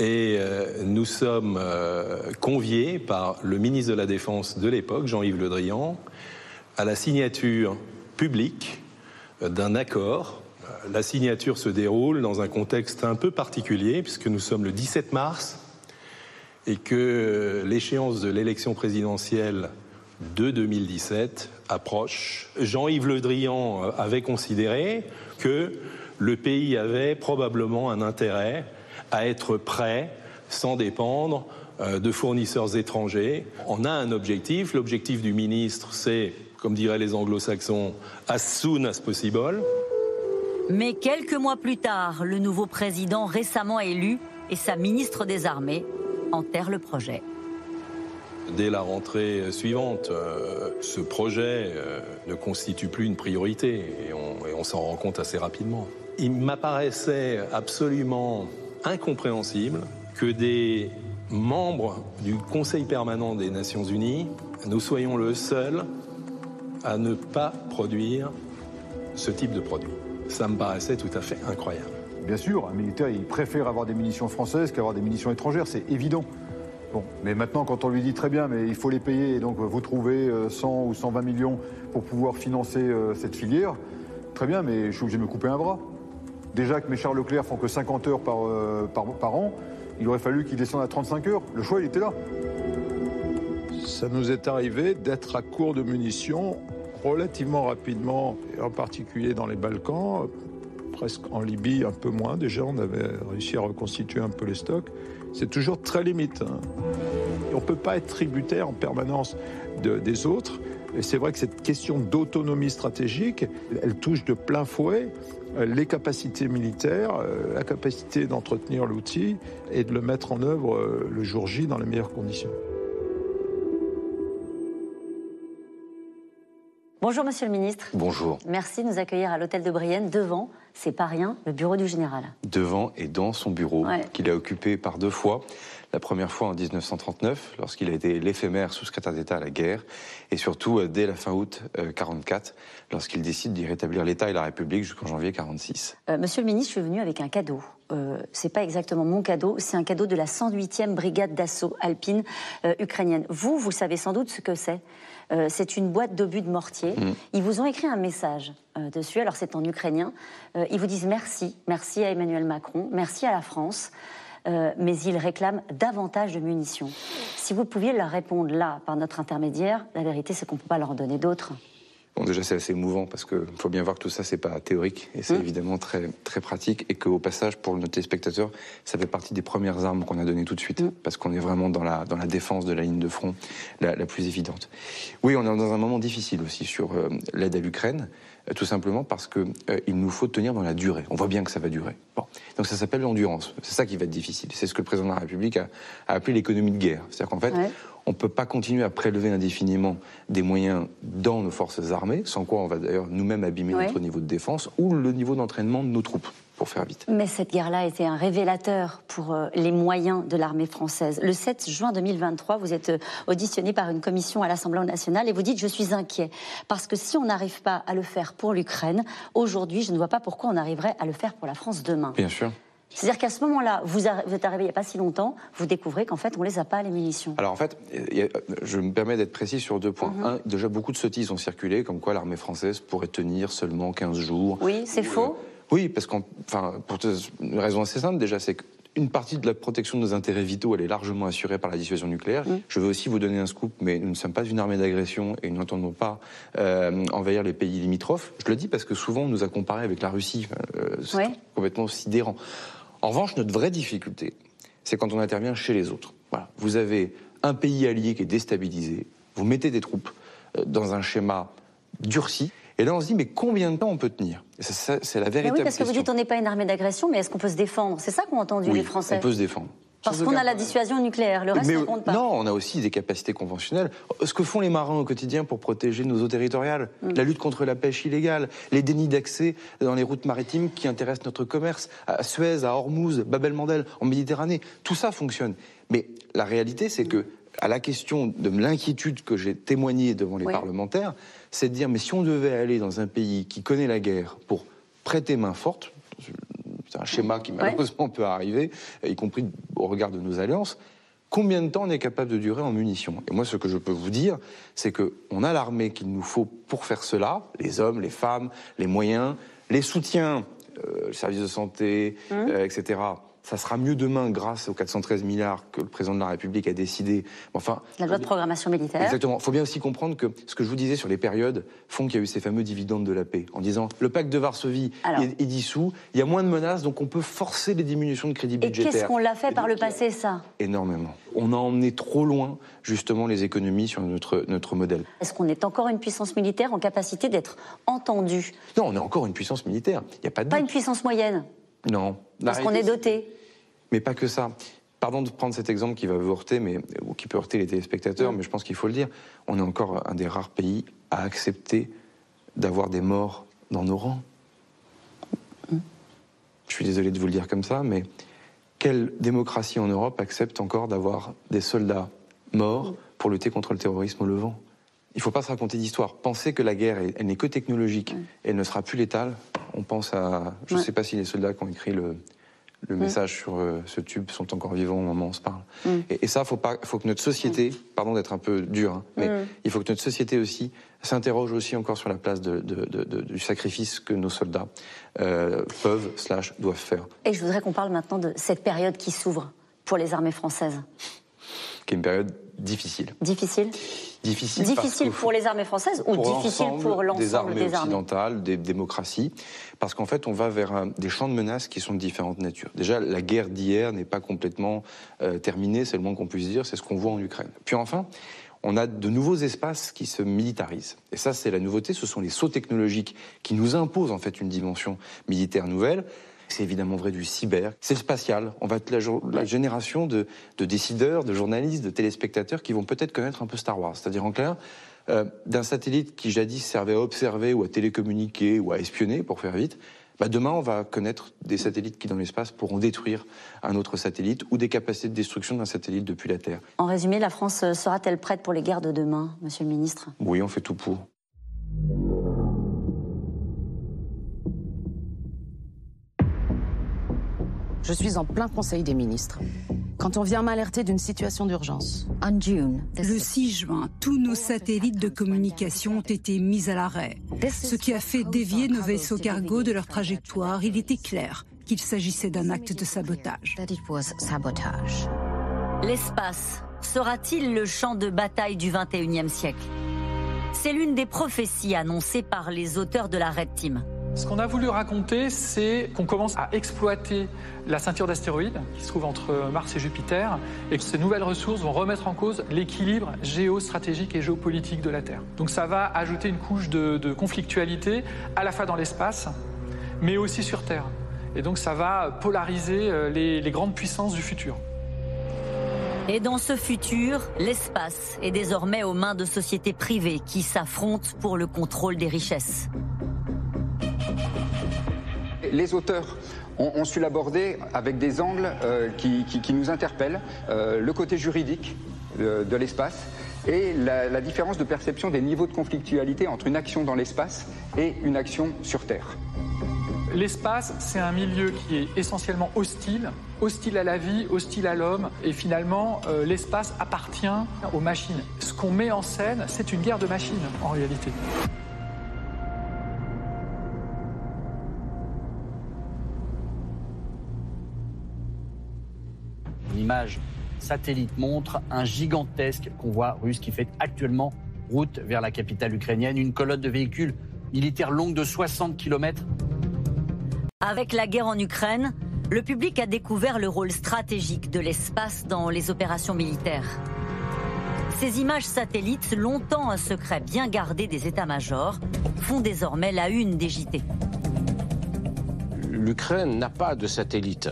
et euh, nous sommes euh, conviés par le ministre de la Défense de l'époque, Jean-Yves Le Drian, à la signature publique d'un accord. La signature se déroule dans un contexte un peu particulier, puisque nous sommes le 17 mars et que l'échéance de l'élection présidentielle de 2017 approche. Jean-Yves Le Drian avait considéré que le pays avait probablement un intérêt à être prêt sans dépendre euh, de fournisseurs étrangers. On a un objectif. L'objectif du ministre, c'est comme diraient les anglo-saxons, as soon as possible. Mais quelques mois plus tard, le nouveau président récemment élu et sa ministre des Armées enterrent le projet. dès la rentrée suivante. Euh, ce projet euh, ne constitue plus une priorité et on, on s'en rend compte assez rapidement. Il m'apparaissait absolument incompréhensible que des membres du Conseil permanent des Nations Unies, nous soyons le seul à ne pas produire ce type de produit. Ça me paraissait tout à fait incroyable. Bien sûr, un militaire, il préfère avoir des munitions françaises qu'avoir des munitions étrangères, c'est évident. Bon, mais maintenant, quand on lui dit très bien, mais il faut les payer, et donc vous trouvez 100 ou 120 millions pour pouvoir financer euh, cette filière, très bien, mais je suis obligé de me couper un bras. Déjà que mes chars Leclerc font que 50 heures par, euh, par, par an, il aurait fallu qu'ils descendent à 35 heures. Le choix, il était là. Ça nous est arrivé d'être à court de munitions relativement rapidement, en particulier dans les Balkans, presque en Libye un peu moins déjà, on avait réussi à reconstituer un peu les stocks. C'est toujours très limite. hein. On ne peut pas être tributaire en permanence de- des autres. Et c'est vrai que cette question d'autonomie stratégique, elle touche de plein fouet euh, les capacités militaires, euh, la capacité d'entretenir l'outil et de le mettre en œuvre euh, le jour J dans les meilleures conditions. Bonjour Monsieur le Ministre. Bonjour. Merci de nous accueillir à l'hôtel de Brienne devant, c'est pas rien, le bureau du général. Devant et dans son bureau, Ouais. qu'il a occupé par deux fois. La première fois en 1939, lorsqu'il a été l'éphémère sous-secrétaire d'État à la guerre, et surtout euh, dès la fin août 1944, lorsqu'il décide d'y rétablir l'État et la République jusqu'en janvier 46. Euh, Monsieur le ministre, je suis venu avec un cadeau. Euh, c'est pas exactement mon cadeau, c'est un cadeau de la 108e brigade d'assaut alpine euh, ukrainienne. Vous, vous savez sans doute ce que c'est. Euh, c'est une boîte d'obus de mortier. Mm. Ils vous ont écrit un message euh, dessus, alors c'est en ukrainien. Euh, ils vous disent merci, merci à Emmanuel Macron, merci à la France. Mais ils réclament davantage de munitions. Si vous pouviez leur répondre là, par notre intermédiaire, la vérité c'est qu'on ne peut pas leur en donner d'autres. Bon, déjà, c'est assez émouvant parce qu'il faut bien voir que tout ça, c'est pas théorique et c'est évidemment très, très pratique et qu'au passage, pour nos téléspectateurs, ça fait partie des premières armes qu'on a données tout de suite parce qu'on est vraiment dans la, dans la défense de la ligne de front la, la plus évidente. Oui, on est dans un moment difficile aussi sur euh, l'aide à l'Ukraine, tout simplement parce que euh, nous faut tenir dans la durée. On voit bien que ça va durer. Bon. Donc ça s'appelle l'endurance. C'est ça qui va être difficile. C'est ce que le président de la République a, a appelé l'économie de guerre. C'est-à-dire qu'en fait, on ne peut pas continuer à prélever indéfiniment des moyens dans nos forces armées, sans quoi on va d'ailleurs nous-mêmes abîmer Ouais. notre niveau de défense ou le niveau d'entraînement de nos troupes, pour faire vite. Mais cette guerre-là était un révélateur pour euh, les moyens de l'armée française. Le 7 juin 2023, vous êtes euh, auditionné par une commission à l'Assemblée nationale et vous dites Je suis inquiet. Parce que si on n'arrive pas à le faire pour l'Ukraine, aujourd'hui, je ne vois pas pourquoi on arriverait à le faire pour la France demain. Bien sûr. C'est-à-dire qu'à ce moment-là, vous, vous êtes arrivé il n'y a pas si longtemps, vous découvrez qu'en fait, on les a pas, les munitions. Alors en fait, je me permets d'être précis sur deux points. Mhm. Un, déjà beaucoup de sottises ont circulé, comme quoi l'armée française pourrait tenir seulement 15 jours. Oui, c'est faux. Oui, parce qu'en, enfin, pour une raison assez simple déjà, c'est qu'une partie de la protection de nos intérêts vitaux, elle est largement assurée par la dissuasion nucléaire. Mm. Je veux aussi vous donner un scoop, mais nous ne sommes pas une armée d'agression et nous n'entendons pas euh, envahir les pays limitrophes. Je le dis parce que souvent on nous a comparé avec la Russie. Euh, c'est Ouais. complètement sidérant. En revanche, notre vraie difficulté, c'est quand on intervient chez les autres. Voilà. Vous avez un pays allié qui est déstabilisé, vous mettez des troupes euh, dans un schéma durci, et là on se dit, mais combien de temps on peut tenir? C'est la Mais véritable oui, parce que vous question. dites on n'est pas une armée d'agression, mais est-ce qu'on peut se défendre? C'est ça qu'ont entendu Oui, les Français. on peut se défendre. Parce qu'on a la dissuasion nucléaire, le reste mais, ne compte pas. Non, on a aussi des capacités conventionnelles. Ce que font les marins au quotidien pour protéger nos eaux territoriales, Mm. la lutte contre la pêche illégale, les dénis d'accès dans les routes maritimes qui intéressent notre commerce, à Suez, à Hormuz, Babel-Mandel, en Méditerranée, tout ça fonctionne. Mais la réalité, c'est que à la question de l'inquiétude que j'ai témoignée devant les Oui. parlementaires, c'est de dire mais si on devait aller dans un pays qui connaît la guerre pour prêter main forte, c'est un schéma qui malheureusement peut arriver, y compris au regard de nos alliances. Combien de temps on est capable de durer en munitions? Et moi, ce que je peux vous dire, c'est qu'on a l'armée qu'il nous faut pour faire cela, les hommes, les femmes, les moyens, les soutiens, euh, le service de santé, Mmh. euh, etc. Ça sera mieux demain grâce aux 413 milliards que le président de la République a décidé. Enfin, La loi de programmation militaire. Exactement. Il faut bien aussi comprendre que ce que je vous disais sur les périodes font qu'il y a eu ces fameux dividendes de la paix. En disant, le pacte de Varsovie Alors. est, est dissous, il y a moins de menaces, donc on peut forcer les diminutions de crédits Et budgétaires. qu'est-ce qu'on l'a fait par le passé, ça? Énormément. On a emmené trop loin, justement, les économies sur notre, notre modèle. Est-ce qu'on est encore une puissance militaire en capacité d'être entendu Non, on est encore une puissance militaire. Il n'y a pas de Pas doute. une puissance moyenne, Non. Parce qu'on est doté. Mais pas que ça. pardon de prendre cet exemple qui va vous heurter, mais, ou qui peut heurter les téléspectateurs, mais je pense qu'il faut le dire, on est encore un des rares pays à accepter d'avoir des morts dans nos rangs. Je suis désolé de vous le dire comme ça, mais quelle démocratie en Europe accepte encore d'avoir des soldats morts pour lutter contre le terrorisme au Levant? Il ne faut pas se raconter d'histoire. Penser que la guerre, elle, n'est que technologique elle ne sera plus létale, on pense à... Je ne sais pas si les soldats qui ont écrit le, le message sur euh, ce tube sont encore vivants au moment où on se parle. Et, ça, faut pas, faut que notre société, pardon d'être un peu dur, hein, mais il faut que notre société aussi s'interroge aussi encore sur la place de, du sacrifice que nos soldats euh, peuvent slash doivent faire. Et je voudrais qu'on parle maintenant de cette période qui s'ouvre pour les armées françaises. Qui est une période difficile. Difficile? Difficile, difficile pour les armées françaises ou difficile pour l'ensemble des armées des armées occidentales, des démocraties, parce qu'en fait, on va vers des champs de menaces qui sont de différentes natures. Déjà, la guerre d'hier n'est pas complètement euh, terminée, c'est le moins qu'on puisse dire, c'est ce qu'on voit en Ukraine. Puis enfin, on a de nouveaux espaces qui se militarisent. Et ça, c'est la nouveauté, ce sont les sauts technologiques qui nous imposent en fait une dimension militaire nouvelle. C'est évidemment vrai du cyber, c'est spatial. On va être la, génération de, décideurs, de journalistes, de téléspectateurs qui vont peut-être connaître un peu Star Wars. C'est-à-dire en clair, euh, d'un satellite qui jadis servait à observer ou à télécommuniquer ou à espionner, pour faire vite, bah demain on va connaître des satellites qui dans l'espace pourront détruire un autre satellite ou des capacités de destruction d'un satellite depuis la Terre. En résumé, la France sera-t-elle prête pour les guerres de demain, Monsieur le Ministre? Oui, on fait tout pour. Je suis en plein Conseil des ministres. Quand on vient m'alerter d'une situation d'urgence. Le 6 juin, tous nos satellites de communication ont été mis à l'arrêt, ce qui a fait dévier nos vaisseaux cargo de leur trajectoire. Il était clair qu'il s'agissait d'un acte de sabotage. L'espace sera-t-il le champ de bataille du 21e siècle? C'est l'une des prophéties annoncées par les auteurs de la Red Team. Ce qu'on a voulu raconter, c'est qu'on commence à exploiter la ceinture d'astéroïdes qui se trouve entre Mars et Jupiter et que ces nouvelles ressources vont remettre en cause l'équilibre géostratégique et géopolitique de la Terre. Donc ça va ajouter une couche de, conflictualité à la fois dans l'espace, mais aussi sur Terre. Et donc ça va polariser euh, les, les grandes puissances du futur. Et dans ce futur, l'espace est désormais aux mains de sociétés privées qui s'affrontent pour le contrôle des richesses les auteurs ont, su l'aborder avec des angles euh, qui, nous interpellent, euh, le côté juridique de, l'espace et la, différence de perception des niveaux de conflictualité entre une action dans l'espace et une action sur Terre. L'espace, c'est un milieu qui est essentiellement hostile, hostile à la vie, hostile à l'homme, et finalement, euh, l'espace appartient aux machines. Ce qu'on met en scène, c'est une guerre de machines, en réalité. Image satellite montre un gigantesque convoi russe qui fait actuellement route vers la capitale ukrainienne, une colonne de véhicules militaires longue de 60 km. Avec la guerre en Ukraine, le public a découvert le rôle stratégique de l'espace dans les opérations militaires. Ces images satellites, longtemps un secret bien gardé des états-majors, font désormais la une des JT. L'Ukraine n'a pas de satellite.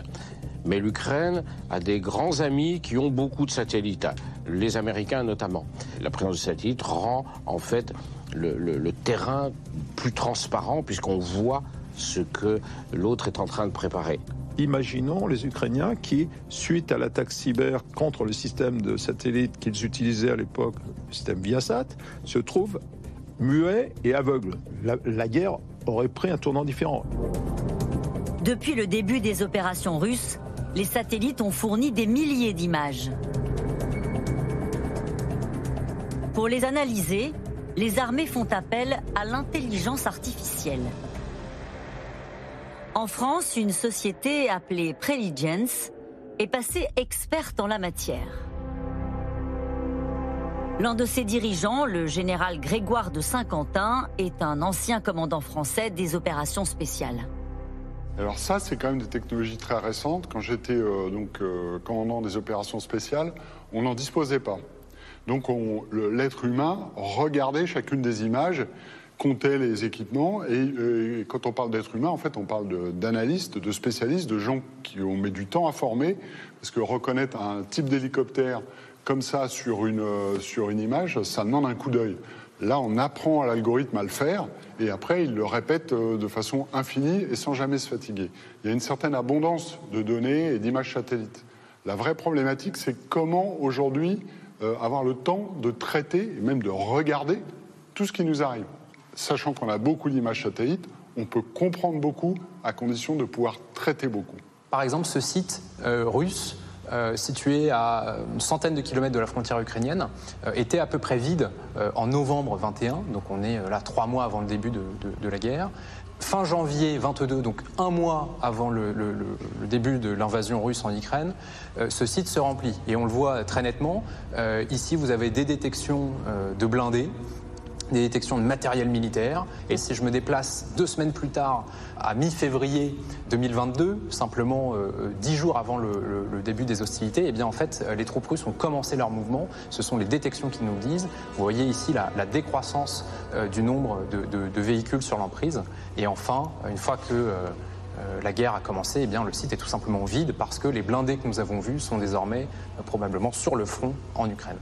Mais l'Ukraine a des grands amis qui ont beaucoup de satellites, les Américains notamment. La présence de satellites rend en fait le, terrain plus transparent puisqu'on voit ce que l'autre est en train de préparer. Imaginons les Ukrainiens qui, suite à l'attaque cyber contre le système de satellites qu'ils utilisaient à l'époque, le système Viasat, se trouvent muets et aveugles. la guerre aurait pris un tournant différent. Depuis le début des opérations russes, les satellites ont fourni des milliers d'images. Pour les analyser, les armées font appel à l'intelligence artificielle. En France, une société appelée Preligence est passée experte en la matière. L'un de ses dirigeants, le général Grégoire de Saint-Quentin, est un ancien commandant français des opérations spéciales. Alors ça, c'est quand même des technologies très récentes. Quand j'étais euh, donc euh, commandant des opérations spéciales, on n'en disposait pas. Donc l'être humain regardait chacune des images comptait les équipements. Et, quand on parle d'être humain, en fait, on parle d'analystes, de, spécialistes, de gens qui ont mis du temps à former, parce que reconnaître un type d'hélicoptère comme ça sur une, sur une image, ça demande un coup d'œil. Là, on apprend à l'algorithme à le faire et après, il le répète euh, de façon infinie et sans jamais se fatiguer. Il y a une certaine abondance de données et d'images satellites. La vraie problématique, c'est comment aujourd'hui euh, avoir le temps de traiter et même de regarder tout ce qui nous arrive. Sachant qu'on a beaucoup d'images satellites, on peut comprendre beaucoup à condition de pouvoir traiter beaucoup. Par exemple, ce site euh, russe situé à une centaine de kilomètres de la frontière ukrainienne, euh, était à peu près vide euh, en novembre 21, donc on est là trois mois avant le début de, la guerre. Fin janvier 22, donc un mois avant le, début de l'invasion russe en Ukraine, ce site se remplit. Et on le voit très nettement. ici, vous avez des détections de blindés des détections de matériel militaire. Et si je me déplace deux semaines plus tard, à mi-février 2022, simplement euh, dix jours avant le, début des hostilités, eh bien en fait, les troupes russes ont commencé leur mouvement. Ce sont les détections qui nous disent. Vous voyez ici la, décroissance euh, du nombre de, véhicules sur l'emprise. Et enfin, une fois que euh, la guerre a commencé, eh bien, le site est tout simplement vide parce que les blindés que nous avons vus sont désormais probablement sur le front en Ukraine.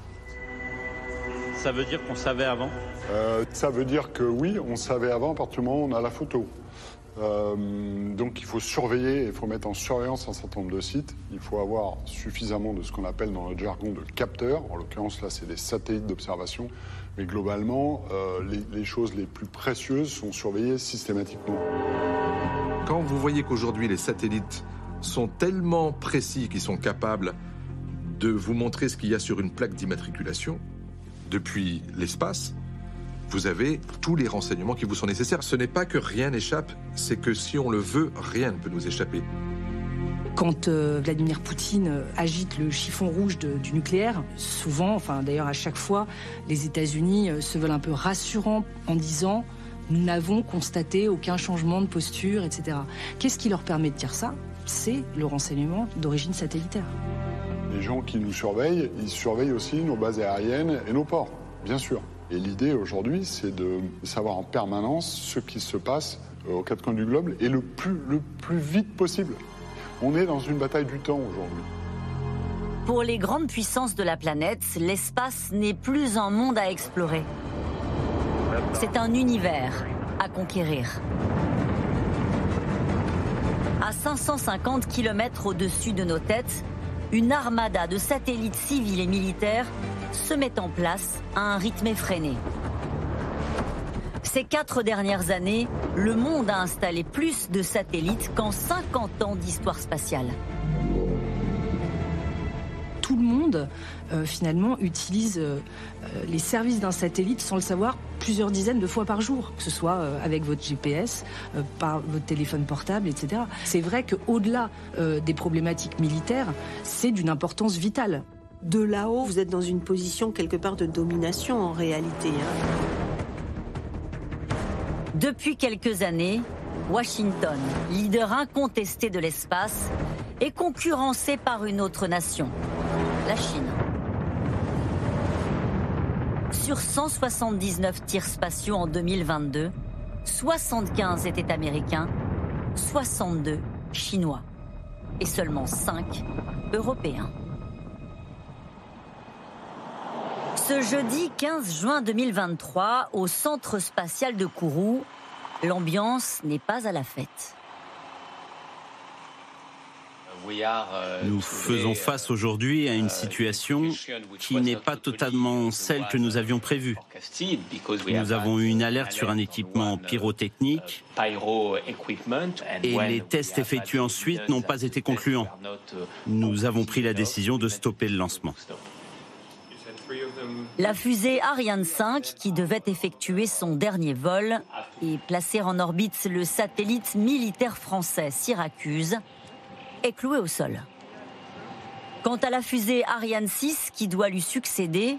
Ça veut dire qu'on savait avant euh, Ça veut dire que oui, on savait avant à partir du moment où on a la photo. Euh, donc il faut surveiller, il faut mettre en surveillance un certain nombre de sites. Il faut avoir suffisamment de ce qu'on appelle dans notre jargon de capteurs. En l'occurrence, là, c'est des satellites d'observation. Mais globalement, euh, les, choses les plus précieuses sont surveillées systématiquement. Quand vous voyez qu'aujourd'hui les satellites sont tellement précis qu'ils sont capables de vous montrer ce qu'il y a sur une plaque d'immatriculation, depuis l'espace, vous avez tous les renseignements qui vous sont nécessaires. Ce n'est pas que rien n'échappe, c'est que si on le veut, rien ne peut nous échapper. Quand euh, Vladimir Poutine euh, agite le chiffon rouge du nucléaire, souvent, enfin d'ailleurs à chaque fois, les États-Unis euh, se veulent un peu rassurants en disant nous n'avons constaté aucun changement de posture, etc. Qu'est-ce qui leur permet de dire ça? C'est le renseignement d'origine satellitaire les gens qui nous surveillent, ils surveillent aussi nos bases aériennes et nos ports, bien sûr. Et l'idée aujourd'hui, c'est de savoir en permanence ce qui se passe euh, aux quatre coins du globe et le plus, le plus vite possible. On est dans une bataille du temps aujourd'hui. Pour les grandes puissances de la planète, l'espace n'est plus un monde à explorer. C'est un univers à conquérir. À 550 km au-dessus de nos têtes, une armada de satellites civils et militaires se met en place à un rythme effréné. Ces quatre dernières années, le monde a installé plus de satellites qu'en 50 ans d'histoire spatiale monde, euh, finalement, utilise euh, euh, les services d'un satellite sans le savoir plusieurs dizaines de fois par jour, que ce soit avec votre GPS, par votre téléphone portable, etc. C'est vrai qu'au-delà des problématiques militaires, c'est d'une importance vitale. De là-haut, vous êtes dans une position quelque part de domination en réalité. Hein. Depuis quelques années, Washington, leader incontesté de l'espace, est concurrencé par une autre nation, la Chine. Sur 179 tirs spatiaux en 2022, 75 étaient américains, 62 chinois et seulement 5 européens. Ce jeudi 15 juin 2023, au centre spatial de Kourou, l'ambiance n'est pas à la fête. Nous faisons face aujourd'hui à une situation qui n'est pas totalement celle que nous avions prévue. Nous avons eu une alerte sur un équipement pyrotechnique et les tests effectués ensuite n'ont pas été concluants. Nous avons pris la décision de stopper le lancement. La fusée Ariane 5, qui devait effectuer son dernier vol et placer en orbite le satellite militaire français Syracuse, est clouée au sol. Quant à la fusée Ariane 6 qui doit lui succéder,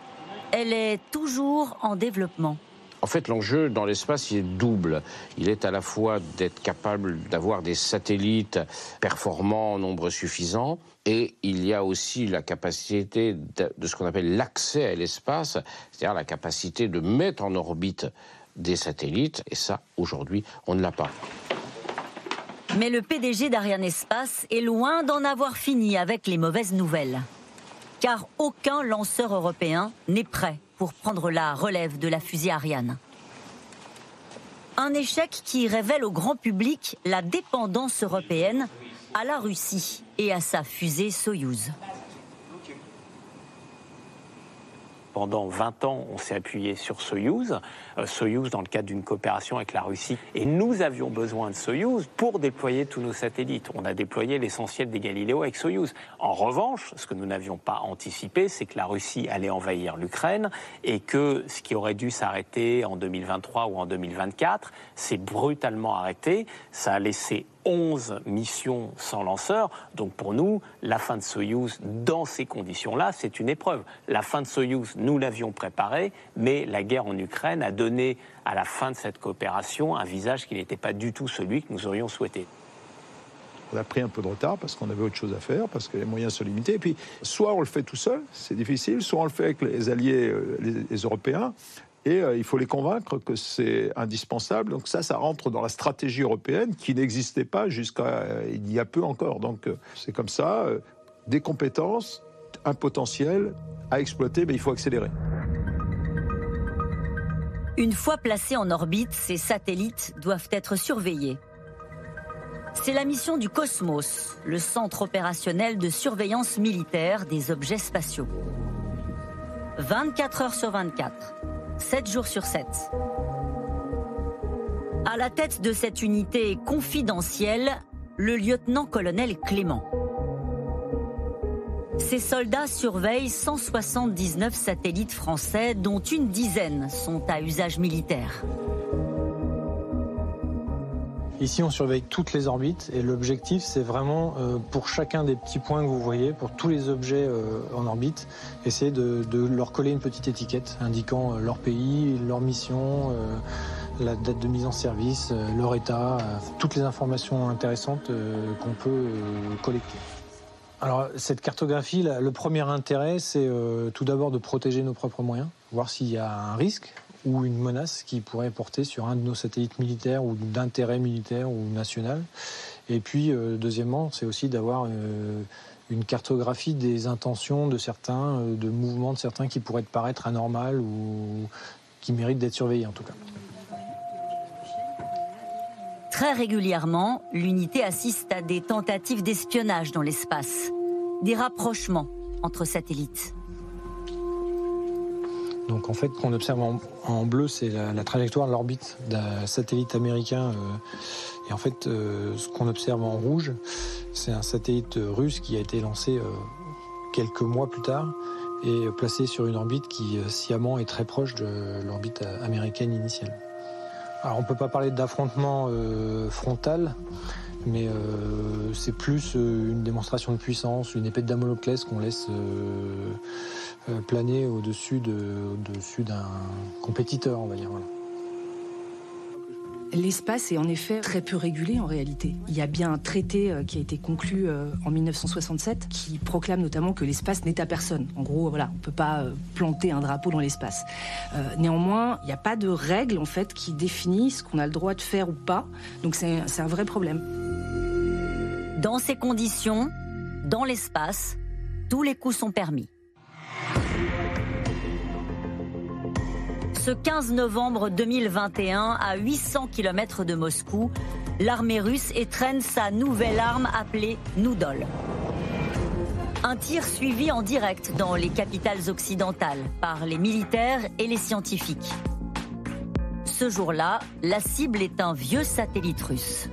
elle est toujours en développement. En fait, l'enjeu dans l'espace, est double. Il est à la fois d'être capable d'avoir des satellites performants en nombre suffisant, et il y a aussi la capacité de, ce qu'on appelle l'accès à l'espace, c'est-à-dire la capacité de mettre en orbite des satellites. Et ça, aujourd'hui, on ne l'a pas. Mais le PDG d'Ariane Espace est loin d'en avoir fini avec les mauvaises nouvelles. Car aucun lanceur européen n'est prêt pour prendre la relève de la fusée Ariane. Un échec qui révèle au grand public la dépendance européenne à la Russie et à sa fusée Soyouz. Pendant 20 ans, on s'est appuyé sur Soyouz, euh, dans le cadre d'une coopération avec la Russie. Et nous avions besoin de Soyouz pour déployer tous nos satellites. On a déployé l'essentiel des Galiléo avec Soyouz. En revanche, ce que nous n'avions pas anticipé, c'est que la Russie allait envahir l'Ukraine et que ce qui aurait dû s'arrêter en 2023 ou en 2024 s'est brutalement arrêté. Ça a laissé 11 missions sans lanceur. Donc pour nous, la fin de Soyouz dans ces conditions-là, c'est une épreuve. La fin de Soyouz, nous l'avions préparée, mais la guerre en Ukraine a donné à la fin de cette coopération un visage qui n'était pas du tout celui que nous aurions souhaité. On a pris un peu de retard parce qu'on avait autre chose à faire, parce que les moyens sont limités. Et puis, soit on le fait tout seul, c'est difficile, soit on le fait avec les alliés, euh, les Européens. Et euh, il faut les convaincre que c'est indispensable. Donc ça, ça rentre dans la stratégie européenne qui n'existait pas jusqu'à euh, il y a peu encore. Donc euh, c'est comme ça, des compétences, un potentiel à exploiter, mais il faut accélérer. Une fois placés en orbite, ces satellites doivent être surveillés. C'est la mission du Cosmos, le centre opérationnel de surveillance militaire des objets spatiaux. 24 heures sur 24, 7 jours sur 7. À la tête de cette unité confidentielle, le lieutenant-colonel Clément. Ces soldats surveillent 179 satellites français, dont une dizaine sont à usage militaire. Ici, on surveille toutes les orbites et l'objectif, c'est vraiment euh, pour chacun des petits points que vous voyez, pour tous les objets euh, en orbite, essayer de, leur coller une petite étiquette indiquant euh, leur pays, leur mission, la date de mise en service, leur état, toutes les informations intéressantes qu'on peut collecter. Alors cette cartographie, le premier intérêt, c'est tout d'abord de protéger nos propres moyens, voir s'il y a un risque ou une menace qui pourrait porter sur un de nos satellites militaires ou d'intérêt militaire ou national. Et puis, euh, deuxièmement, c'est aussi d'avoir euh, une cartographie des intentions de certains, euh, de mouvements de certains qui pourraient paraître anormales ou qui méritent d'être surveillés en tout cas. Très régulièrement, l'unité assiste à des tentatives d'espionnage dans l'espace, des rapprochements entre satellites. Donc en fait, qu'on observe en, bleu, c'est la, trajectoire de l'orbite d'un satellite américain. Euh, et en fait, euh, ce qu'on observe en rouge, c'est un satellite russe qui a été lancé euh, quelques mois plus tard et placé sur une orbite qui sciemment est très proche de l'orbite américaine initiale. Alors on ne peut pas parler d'affrontement frontal, mais c'est plus une démonstration de puissance, une épée de qu'on laisse planer au-dessus d'un compétiteur, on va dire. L'espace est en effet très peu régulé en réalité. Il y a bien un traité euh, qui a été conclu euh, en 1967 qui proclame notamment que l'espace n'est à personne. En gros, voilà, on peut pas planter un drapeau dans l'espace. néanmoins, il n'y a pas de règles en fait qui définissent ce qu'on a le droit de faire ou pas. Donc c'est un vrai problème. Dans ces conditions, dans l'espace, tous les coups sont permis. Ce 15 novembre 2021, à 800 km de Moscou, l'armée russe étreine sa nouvelle arme appelée Noudol. Un tir suivi en direct dans les capitales occidentales par les militaires et les scientifiques. Ce jour-là, la cible est un vieux satellite russe.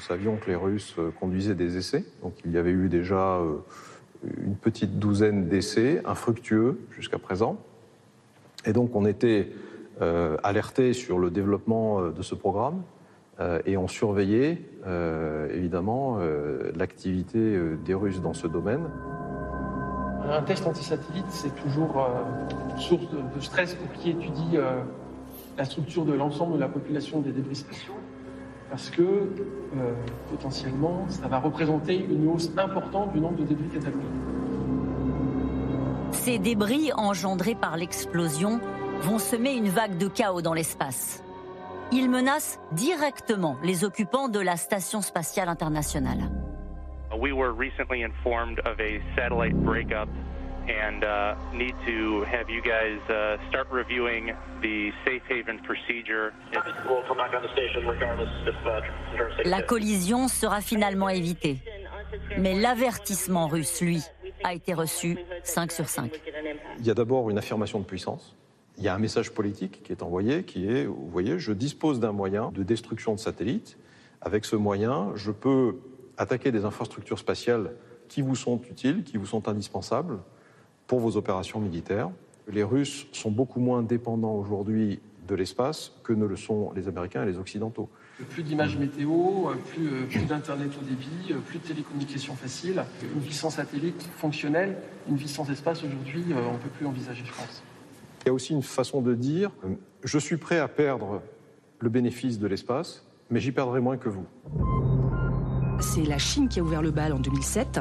Nous savions que les Russes euh, conduisaient des essais. Donc il y avait eu déjà euh, une petite douzaine d'essais, infructueux jusqu'à présent. Et donc on était euh, alertés sur le développement de ce programme et on surveillait évidemment l'activité des Russes dans ce domaine. Un test anti-satellite, c'est toujours source de, stress pour qui étudie la structure de l'ensemble de la population des débris spatiaux. Parce que euh, potentiellement, ça va représenter une hausse importante du nombre de débris catalogués. Ces débris engendrés par l'explosion vont semer une vague de chaos dans l'espace. Ils menacent directement les occupants de la Station spatiale internationale. We were recently informed of a satellite breakup and uh, need to have you guys uh, start reviewing the safe haven procedure. La collision sera finalement évitée. Mais l'avertissement russe, lui, a été reçu 5 sur 5. Il y a d'abord une affirmation de puissance. Il y a un message politique qui est envoyé, qui est, vous voyez, je dispose d'un moyen de destruction de satellites. Avec ce moyen, je peux attaquer des infrastructures spatiales qui vous sont utiles, qui vous sont indispensables pour vos opérations militaires. Les Russes sont beaucoup moins dépendants aujourd'hui de l'espace que ne le sont les Américains et les Occidentaux. Plus d'images météo, plus, euh, plus d'Internet au débit, euh, plus de télécommunications faciles, une vie sans satellite fonctionnelle, une vie sans espace aujourd'hui, euh, on ne peut plus envisager, je pense. Il y a aussi une façon de dire, je suis prêt à perdre le bénéfice de l'espace, mais j'y perdrai moins que vous. C'est la Chine qui a ouvert le bal en 2007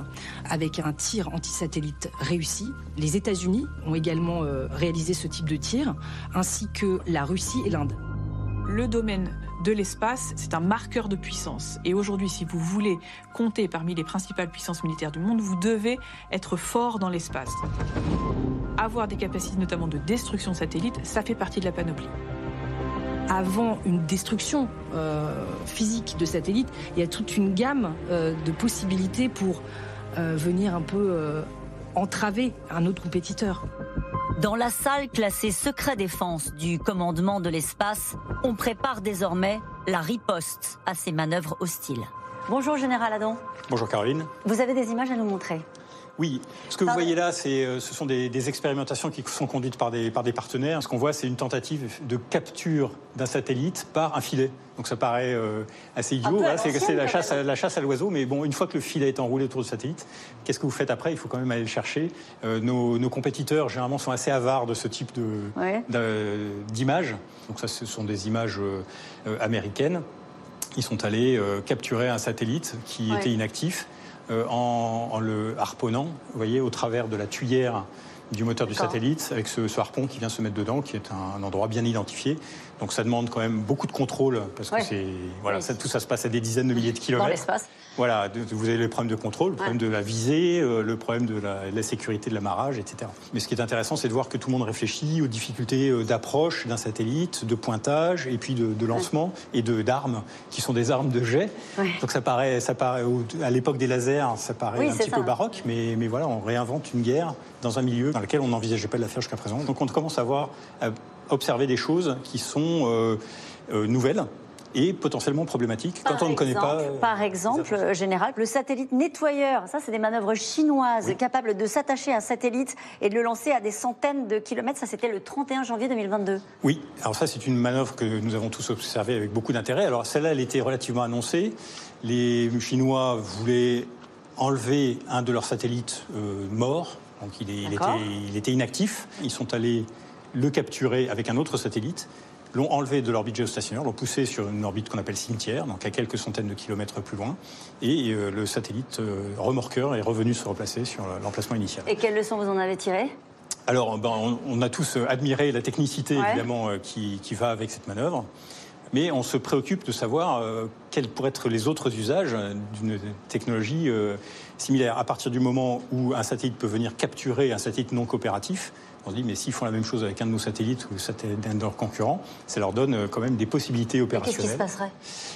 avec un tir anti-satellite réussi. Les États-Unis ont également euh, réalisé ce type de tir, ainsi que la Russie et l'Inde. Le domaine de l'espace, c'est un marqueur de puissance. Et aujourd'hui, si vous voulez compter parmi les principales puissances militaires du monde, vous devez être fort dans l'espace. Avoir des capacités notamment de destruction satellite, ça fait partie de la panoplie avant une destruction euh, physique de satellites, il y a toute une gamme euh, de possibilités pour euh, venir un peu entraver un autre compétiteur. Dans la salle classée secret défense du commandement de l'espace, on prépare désormais la riposte à ces manœuvres hostiles. Bonjour Général Adam. Bonjour Caroline. Vous avez des images à nous montrer? Oui, ce que vous voyez là, euh, ce sont des, expérimentations qui sont conduites par des, par des partenaires. Ce qu'on voit, c'est une tentative de capture d'un satellite par un filet. Donc ça paraît euh, assez idiot. c'est la chasse, à, la chasse à l'oiseau. Mais bon, une fois que le filet est enroulé autour du satellite, qu'est-ce que vous faites après? Il faut quand même aller le chercher. Euh, nos, compétiteurs, généralement, sont assez avares de ce type d'images. Donc ça, ce sont des images américaines. Ils sont allés capturer un satellite qui était inactif euh, en, le harponnant, vous voyez, au travers de la tuyère du moteur du satellite, avec ce, harpon qui vient se mettre dedans, qui est un endroit bien identifié. Donc ça demande quand même beaucoup de contrôle parce que c'est voilà, ça, tout ça se passe à des dizaines de milliers de kilomètres. Dans l'espace. Voilà, vous avez le problème de contrôle, le problème de la visée, euh, le problème de la, sécurité de l'amarrage, etc. Mais ce qui est intéressant, c'est de voir que tout le monde réfléchit aux difficultés euh, d'approche d'un satellite, de pointage et puis de, lancement et de d'armes qui sont des armes de jet. Donc ça paraît, ça paraît à l'époque des lasers, ça paraît un petit peu baroque, mais, mais voilà, on réinvente une guerre dans un milieu dans lequel on n'envisageait pas de la faire jusqu'à présent. Donc on commence à voir observer des choses qui sont euh, euh, nouvelles et potentiellement problématiques quand on ne connaît pas. Euh, par exemple, général, le satellite nettoyeur, ça c'est des manœuvres chinoises capables de s'attacher à un satellite et de le lancer à des centaines de kilomètres. Ça c'était le 31 janvier 2022. Oui, alors ça c'est une manœuvre que nous avons tous observée avec beaucoup d'intérêt. Alors celle-là, elle était relativement annoncée. Les Chinois voulaient enlever un de leurs satellites morts, donc il, il, était, il était inactif. Ils sont allés le capturer avec un autre satellite, l'ont enlevé de l'orbite géostationnaire, l'ont poussé sur une orbite qu'on appelle cimetière, donc à quelques centaines de kilomètres plus loin, et euh, le satellite euh, remorqueur est revenu se replacer sur l'emplacement initial. Et quelles leçons vous en avez tirées? Alors, ben, on, a tous euh, admiré la technicité, évidemment, qui, va avec cette manœuvre. Mais on se préoccupe de savoir quels pourraient être les autres usages d'une technologie similaire. À partir du moment où un satellite peut venir capturer un satellite non coopératif, on se dit, mais s'ils font la même chose avec un de nos satellites ou d'un de leurs concurrents, ça leur donne euh, quand même des possibilités opérationnelles. Qu'est-ce qui se passerait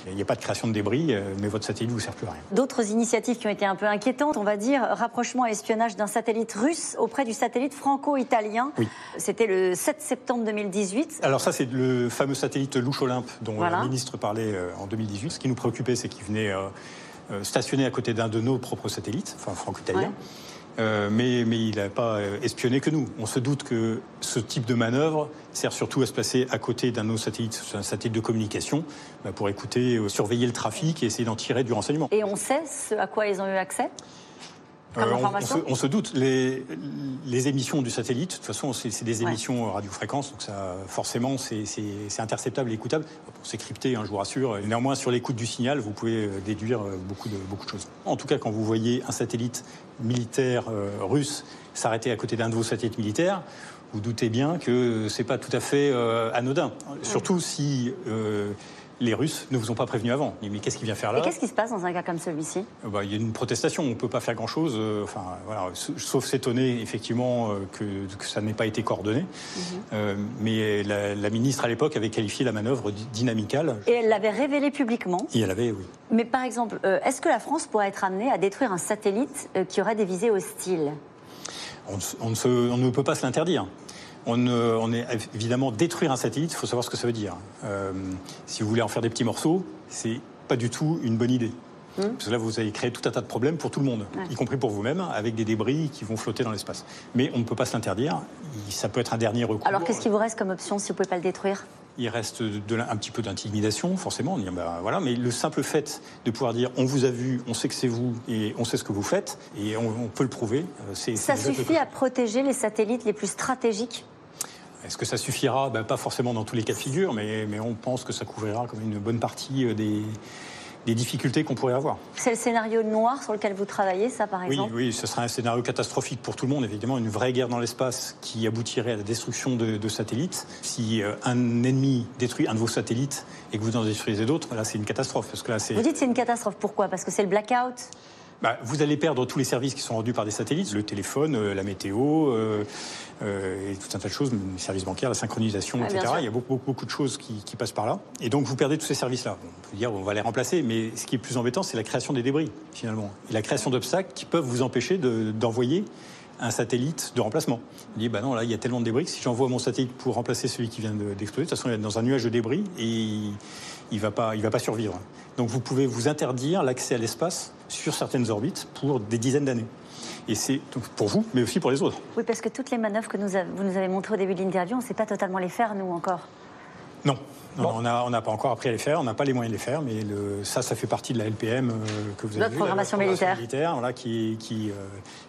Il n'y a pas de création de débris, euh, mais votre satellite ne vous sert plus à rien. D'autres initiatives qui ont été un peu inquiétantes, on va dire, rapprochement et espionnage d'un satellite russe auprès du satellite franco-italien. Oui. C'était le 7 septembre 2018. Alors ça, c'est le fameux satellite Louche Olympe dont le ministre parlait euh, en 2018. Ce qui nous préoccupait, c'est qu'il venait stationner à côté d'un de nos propres satellites, enfin franco-italien. Euh, mais, il n'a pas euh, espionné que nous. On se doute que ce type de manœuvre sert surtout à se placer à côté d'un autre satellite, un satellite de communication, bah, pour écouter, euh, surveiller le trafic et essayer d'en tirer du renseignement. Et on sait ce à quoi ils ont eu accès? Euh, on, se, doute. Les, les, émissions du satellite, de toute façon, c'est des émissions radiofréquences, donc ça, forcément, c'est interceptable et écoutable. c'est crypté, hein, je vous rassure. Néanmoins, sur l'écoute du signal, vous pouvez euh, déduire euh, beaucoup de, beaucoup de choses. En tout cas, quand vous voyez un satellite militaire russe s'arrêter à côté d'un de vos satellites militaires, vous doutez bien que c'est pas tout à fait anodin. Surtout si les Russes ne vous ont pas prévenu avant. Mais qu'est-ce qu'il vient faire là Et qu'est-ce qui se passe dans un cas comme celui-ci? Euh, bah, Il y a une protestation, on ne peut pas faire grand-chose, euh, enfin, voilà, sauf s'étonner effectivement euh, que, ça n'ait pas été coordonné. Mhm. mais la, ministre à l'époque avait qualifié la manœuvre dynamicale. Et elle l'avait révélé publiquement? Et elle avait, oui. Mais par exemple, est-ce que la France pourrait être amenée à détruire un satellite qui aurait des visées hostiles? On, on ne peut pas se l'interdire. On, est évidemment détruire un satellite, il faut savoir ce que ça veut dire. Euh, si vous voulez en faire des petits morceaux, c'est pas du tout une bonne idée. Hum. Parce que là, vous allez créer tout un tas de problèmes pour tout le monde, y compris pour vous-même, avec des débris qui vont flotter dans l'espace. Mais on ne peut pas se l'interdire. Ça peut être un dernier recours. Alors, qu'est-ce qui vous reste comme option si vous ne pouvez pas le détruire? Il reste un petit peu d'intimidation, forcément. Ben, voilà, mais le simple fait de pouvoir dire on vous a vu, on sait que c'est vous et on sait ce que vous faites et on, peut le prouver. Euh, Ça suffit à protéger les satellites les plus stratégiques? Est-ce que ça suffira? Ben, Pas forcément dans tous les cas de figure, mais, mais, on pense que ça couvrira comme une bonne partie euh, des, des difficultés qu'on pourrait avoir. C'est le scénario noir sur lequel vous travaillez, ça par exemple? Oui, ce serait un scénario catastrophique pour tout le monde, évidemment, une vraie guerre dans l'espace qui aboutirait à la destruction de, satellites. Si euh, un ennemi détruit un de vos satellites et que vous en détruisez d'autres, là c'est une catastrophe. Parce que là, vous dites c'est une catastrophe, pourquoi? Parce que c'est le blackout? Bah, vous allez perdre tous les services qui sont rendus par des satellites, le téléphone, euh, la météo, euh, et tout un tas de choses, les services bancaires, la synchronisation, etc. Il y a beaucoup, beaucoup, de choses qui, passent par là. Et donc vous perdez tous ces services-là. On peut dire on va les remplacer, mais ce qui est plus embêtant, c'est la création des débris, finalement. Et la création d'obstacles qui peuvent vous empêcher d'envoyer un satellite de remplacement. On dit, bah non, là, il y a tellement de débris que si j'envoie mon satellite pour remplacer celui qui vient d'exploser, de toute façon, il est dans un nuage de débris et il ne va, pas, il va pas survivre. Donc vous pouvez vous interdire l'accès à l'espace sur certaines orbites pour des dizaines d'années. Et c'est pour vous, mais aussi pour les autres. Oui, parce que toutes les manœuvres que nous vous nous avez montrées au début de l'interview, on ne sait pas totalement les faire, nous, encore. Non. on n'a pas encore appris à les faire, on n'a pas les moyens de les faire, mais ça, ça fait partie de la LPM euh, que vous avez Notre programmation militaire. militaire voilà, qui, qui, euh,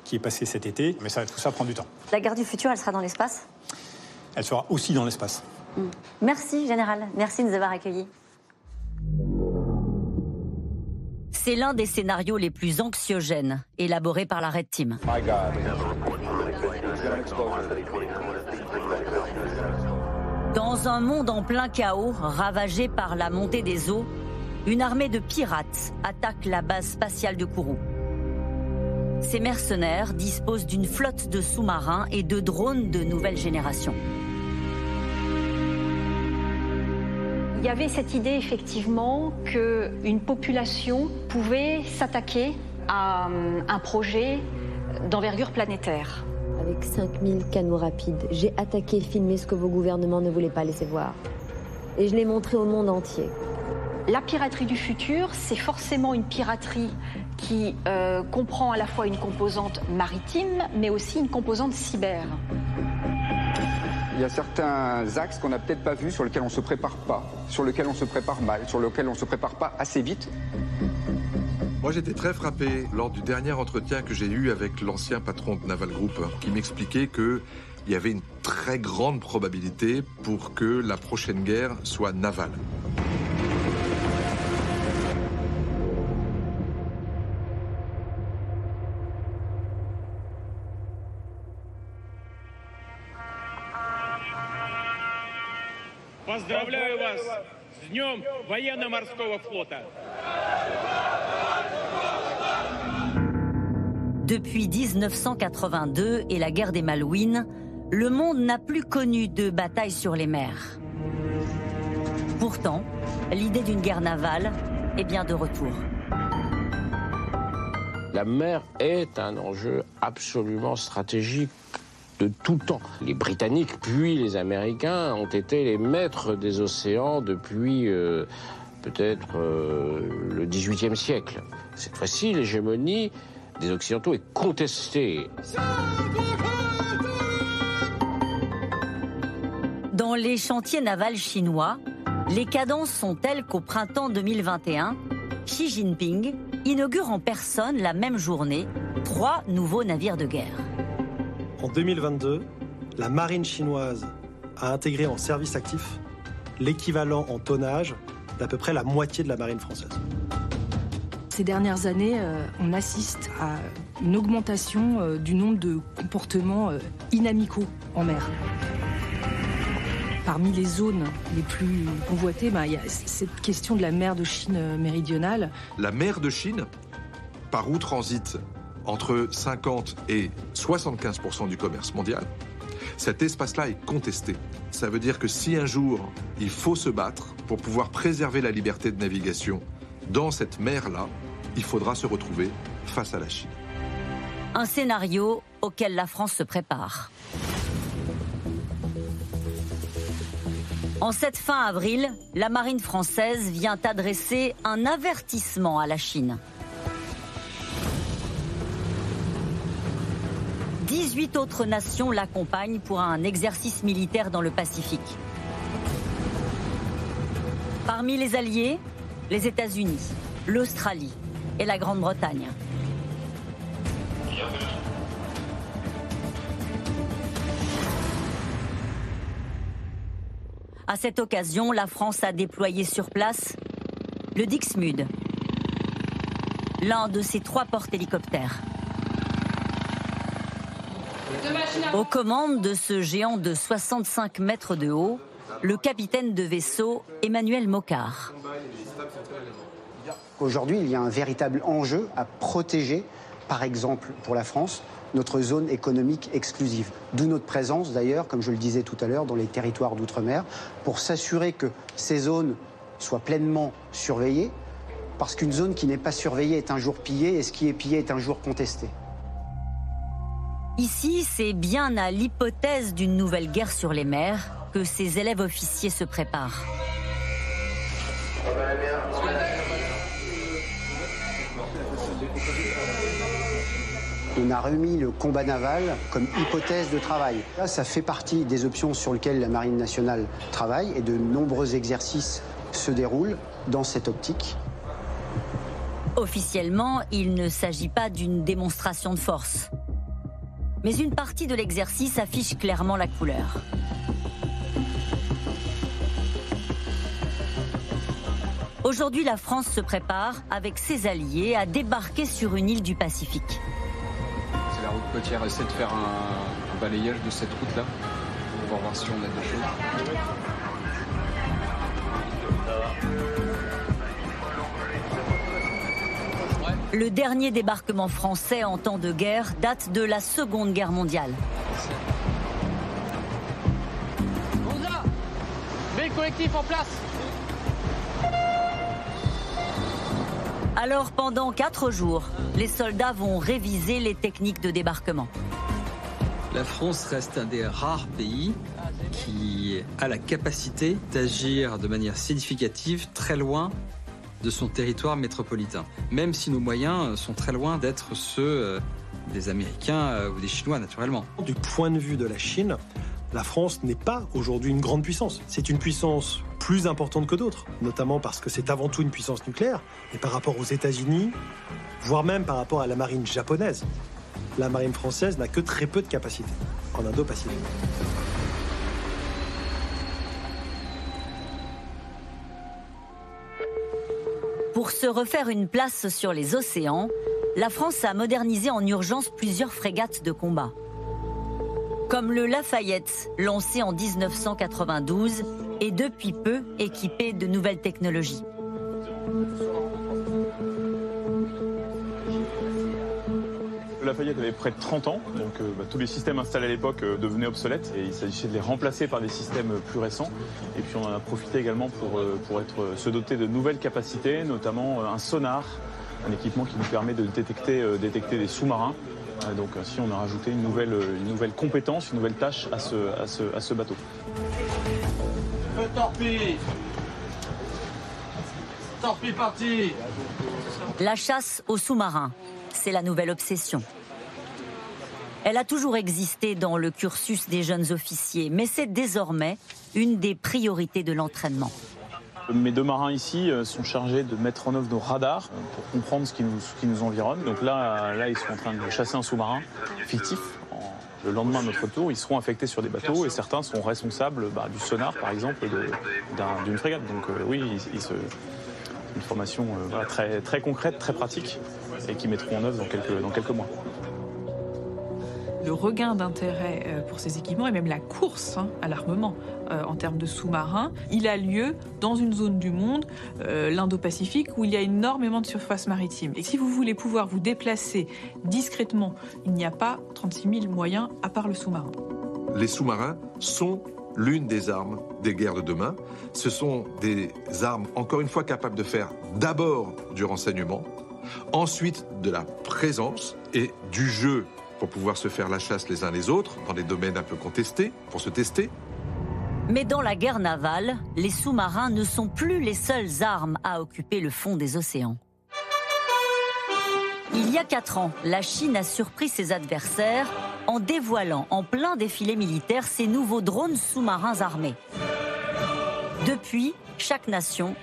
qui, est passée cet été, mais ça, tout ça prend du temps. La guerre du futur, elle sera dans l'espace? Elle sera aussi dans l'espace. Merci, Général. Merci de nous avoir accueillis. C'est l'un des scénarios les plus anxiogènes élaborés par la Red Team. Dans un monde en plein chaos, ravagé par la montée des eaux, une armée de pirates attaque la base spatiale de Kourou. Ces mercenaires disposent d'une flotte de sous-marins et de drones de nouvelle génération. Y avait cette idée effectivement qu'une population pouvait s'attaquer à euh, un projet d'envergure planétaire. Avec 5000 canaux rapides, j'ai attaqué et filmé ce que vos gouvernements ne voulaient pas laisser voir. Et je l'ai montré au monde entier. La piraterie du futur, c'est forcément une piraterie qui euh, comprend à la fois une composante maritime, mais aussi une composante cyber. Il y a certains axes qu'on n'a peut-être pas vus, sur lesquels on ne se prépare pas, sur lesquels on se prépare mal, sur lesquels on ne se prépare pas assez vite. Moi, j'étais très frappé lors du dernier entretien que j'ai eu avec l'ancien patron de Naval Group, qui m'expliquait qu'il y avait une très grande probabilité pour que la prochaine guerre soit navale. Depuis 1982 et la guerre des Malouines, le monde n'a plus connu de bataille sur les mers. Pourtant, l'idée d'une guerre navale est bien de retour. La mer est un enjeu absolument stratégique de tout temps. Les Britanniques, puis les Américains, ont été les maîtres des océans depuis euh, peut-être euh, le XVIIIe siècle. Cette fois-ci, l'hégémonie des Occidentaux est contestée. Dans les chantiers navals chinois, les cadences sont telles qu'au printemps 2021, Xi Jinping inaugure en personne la même journée trois nouveaux navires de guerre. En 2022, la marine chinoise a intégré en service actif l'équivalent en tonnage d'à peu près la moitié de la marine française. Ces dernières années, euh, on assiste à une augmentation euh, du nombre de comportements euh, inamicaux en mer. Parmi les zones les plus convoitées, ben, il y a cette question de la mer de Chine méridionale. La mer de Chine, par où transite entre 50 et 75% du commerce mondial, cet espace-là est contesté. Ça veut dire que si un jour il faut se battre pour pouvoir préserver la liberté de navigation dans cette mer-là, il faudra se retrouver face à la Chine. Un scénario auquel la France se prépare. En cette fin avril, la marine française vient adresser un avertissement à la Chine. 18 autres nations l'accompagnent pour un exercice militaire dans le Pacifique. Parmi les alliés, les États-Unis, l'Australie et la Grande-Bretagne. À cette occasion, la France a déployé sur place le Dixmude, l'un de ses trois porte-hélicoptères. Aux commandes de ce géant de 65 mètres de haut, le capitaine de vaisseau Emmanuel Mocard. Aujourd'hui, il y a un véritable enjeu à protéger, par exemple pour la France, notre zone économique exclusive. D'où notre présence d'ailleurs, comme je le disais tout à l'heure, dans les territoires d'outre-mer, pour s'assurer que ces zones soient pleinement surveillées, parce qu'une zone qui n'est pas surveillée est un jour pillée, et ce qui est pillé est un jour contesté. Ici, c'est bien à l'hypothèse d'une nouvelle guerre sur les mers que ces élèves officiers se préparent. On a remis le combat naval comme hypothèse de travail. Là, ça fait partie des options sur lesquelles la Marine nationale travaille et de nombreux exercices se déroulent dans cette optique. Officiellement, il ne s'agit pas d'une démonstration de force mais une partie de l'exercice affiche clairement la couleur. Aujourd'hui, la France se prépare, avec ses alliés, à débarquer sur une île du Pacifique. C'est la route côtière. Essaie de faire un, balayage de cette route-là pour voir si on a des choses. Le dernier débarquement français en temps de guerre date de la Seconde Guerre mondiale. collectif en place Alors pendant quatre jours, les soldats vont réviser les techniques de débarquement. La France reste un des rares pays qui a la capacité d'agir de manière significative très loin de son territoire métropolitain, même si nos moyens sont très loin d'être ceux euh, des Américains euh, ou des Chinois naturellement. Du point de vue de la Chine, la France n'est pas aujourd'hui une grande puissance. C'est une puissance plus importante que d'autres, notamment parce que c'est avant tout une puissance nucléaire, et par rapport aux États-Unis, voire même par rapport à la marine japonaise, la marine française n'a que très peu de capacité en Indo-Pacifique. Pour se refaire une place sur les océans, la France a modernisé en urgence plusieurs frégates de combat. Comme le Lafayette, lancé en 1992 et depuis peu équipé de nouvelles technologies. Lafayette avait près de 30 ans, donc euh, bah, tous les systèmes installés à l'époque euh, devenaient obsolètes et il s'agissait de les remplacer par des systèmes plus récents. Et puis on en a profité également pour, euh, pour être, se doter de nouvelles capacités, notamment un sonar, un équipement qui nous permet de détecter, détecter des sous-marins. donc ainsi on a rajouté une nouvelle, une nouvelle compétence, une nouvelle tâche à ce, à ce, à ce bateau. torpille Torpille parti La chasse aux sous-marins c'est la nouvelle obsession. Elle a toujours existé dans le cursus des jeunes officiers, mais c'est désormais une des priorités de l'entraînement. Mes deux marins ici euh, sont chargés de mettre en œuvre nos radars euh, pour comprendre ce qui nous, environne. Donc là, euh, là, ils sont en train de chasser un sous-marin fictif. Le lendemain de notre retour, ils seront affectés sur des bateaux et certains sont responsables bah, du sonar, par exemple, d'une frégate. Donc oui, une formation très, très concrète, très pratique et qui mettront en œuvre dans quelques, dans quelques mois. le regain d'intérêt euh, pour ces équipements et même la course hein, à l'armement euh, en termes de sous-marins, il a lieu dans une zone du monde, euh, l'Indo-Pacifique, où il y a énormément de surface maritime. Et si vous voulez pouvoir vous déplacer discrètement, il n'y a pas 36 000 moyens à part le sous-marin. Les sous-marins sont l'une des armes des guerres de demain. Ce sont des armes, encore une fois, capables de faire d'abord du renseignement, ensuite de la présence et du jeu pour pouvoir se faire la chasse les uns les autres dans des domaines un peu contestés, pour se tester. Mais dans la guerre navale, les sous-marins ne sont plus les seules armes à occuper le fond des océans. Il y a quatre ans, la Chine a surpris ses adversaires en dévoilant en plein défilé militaire ses nouveaux drones sous-marins armés. Depuis, chaque nation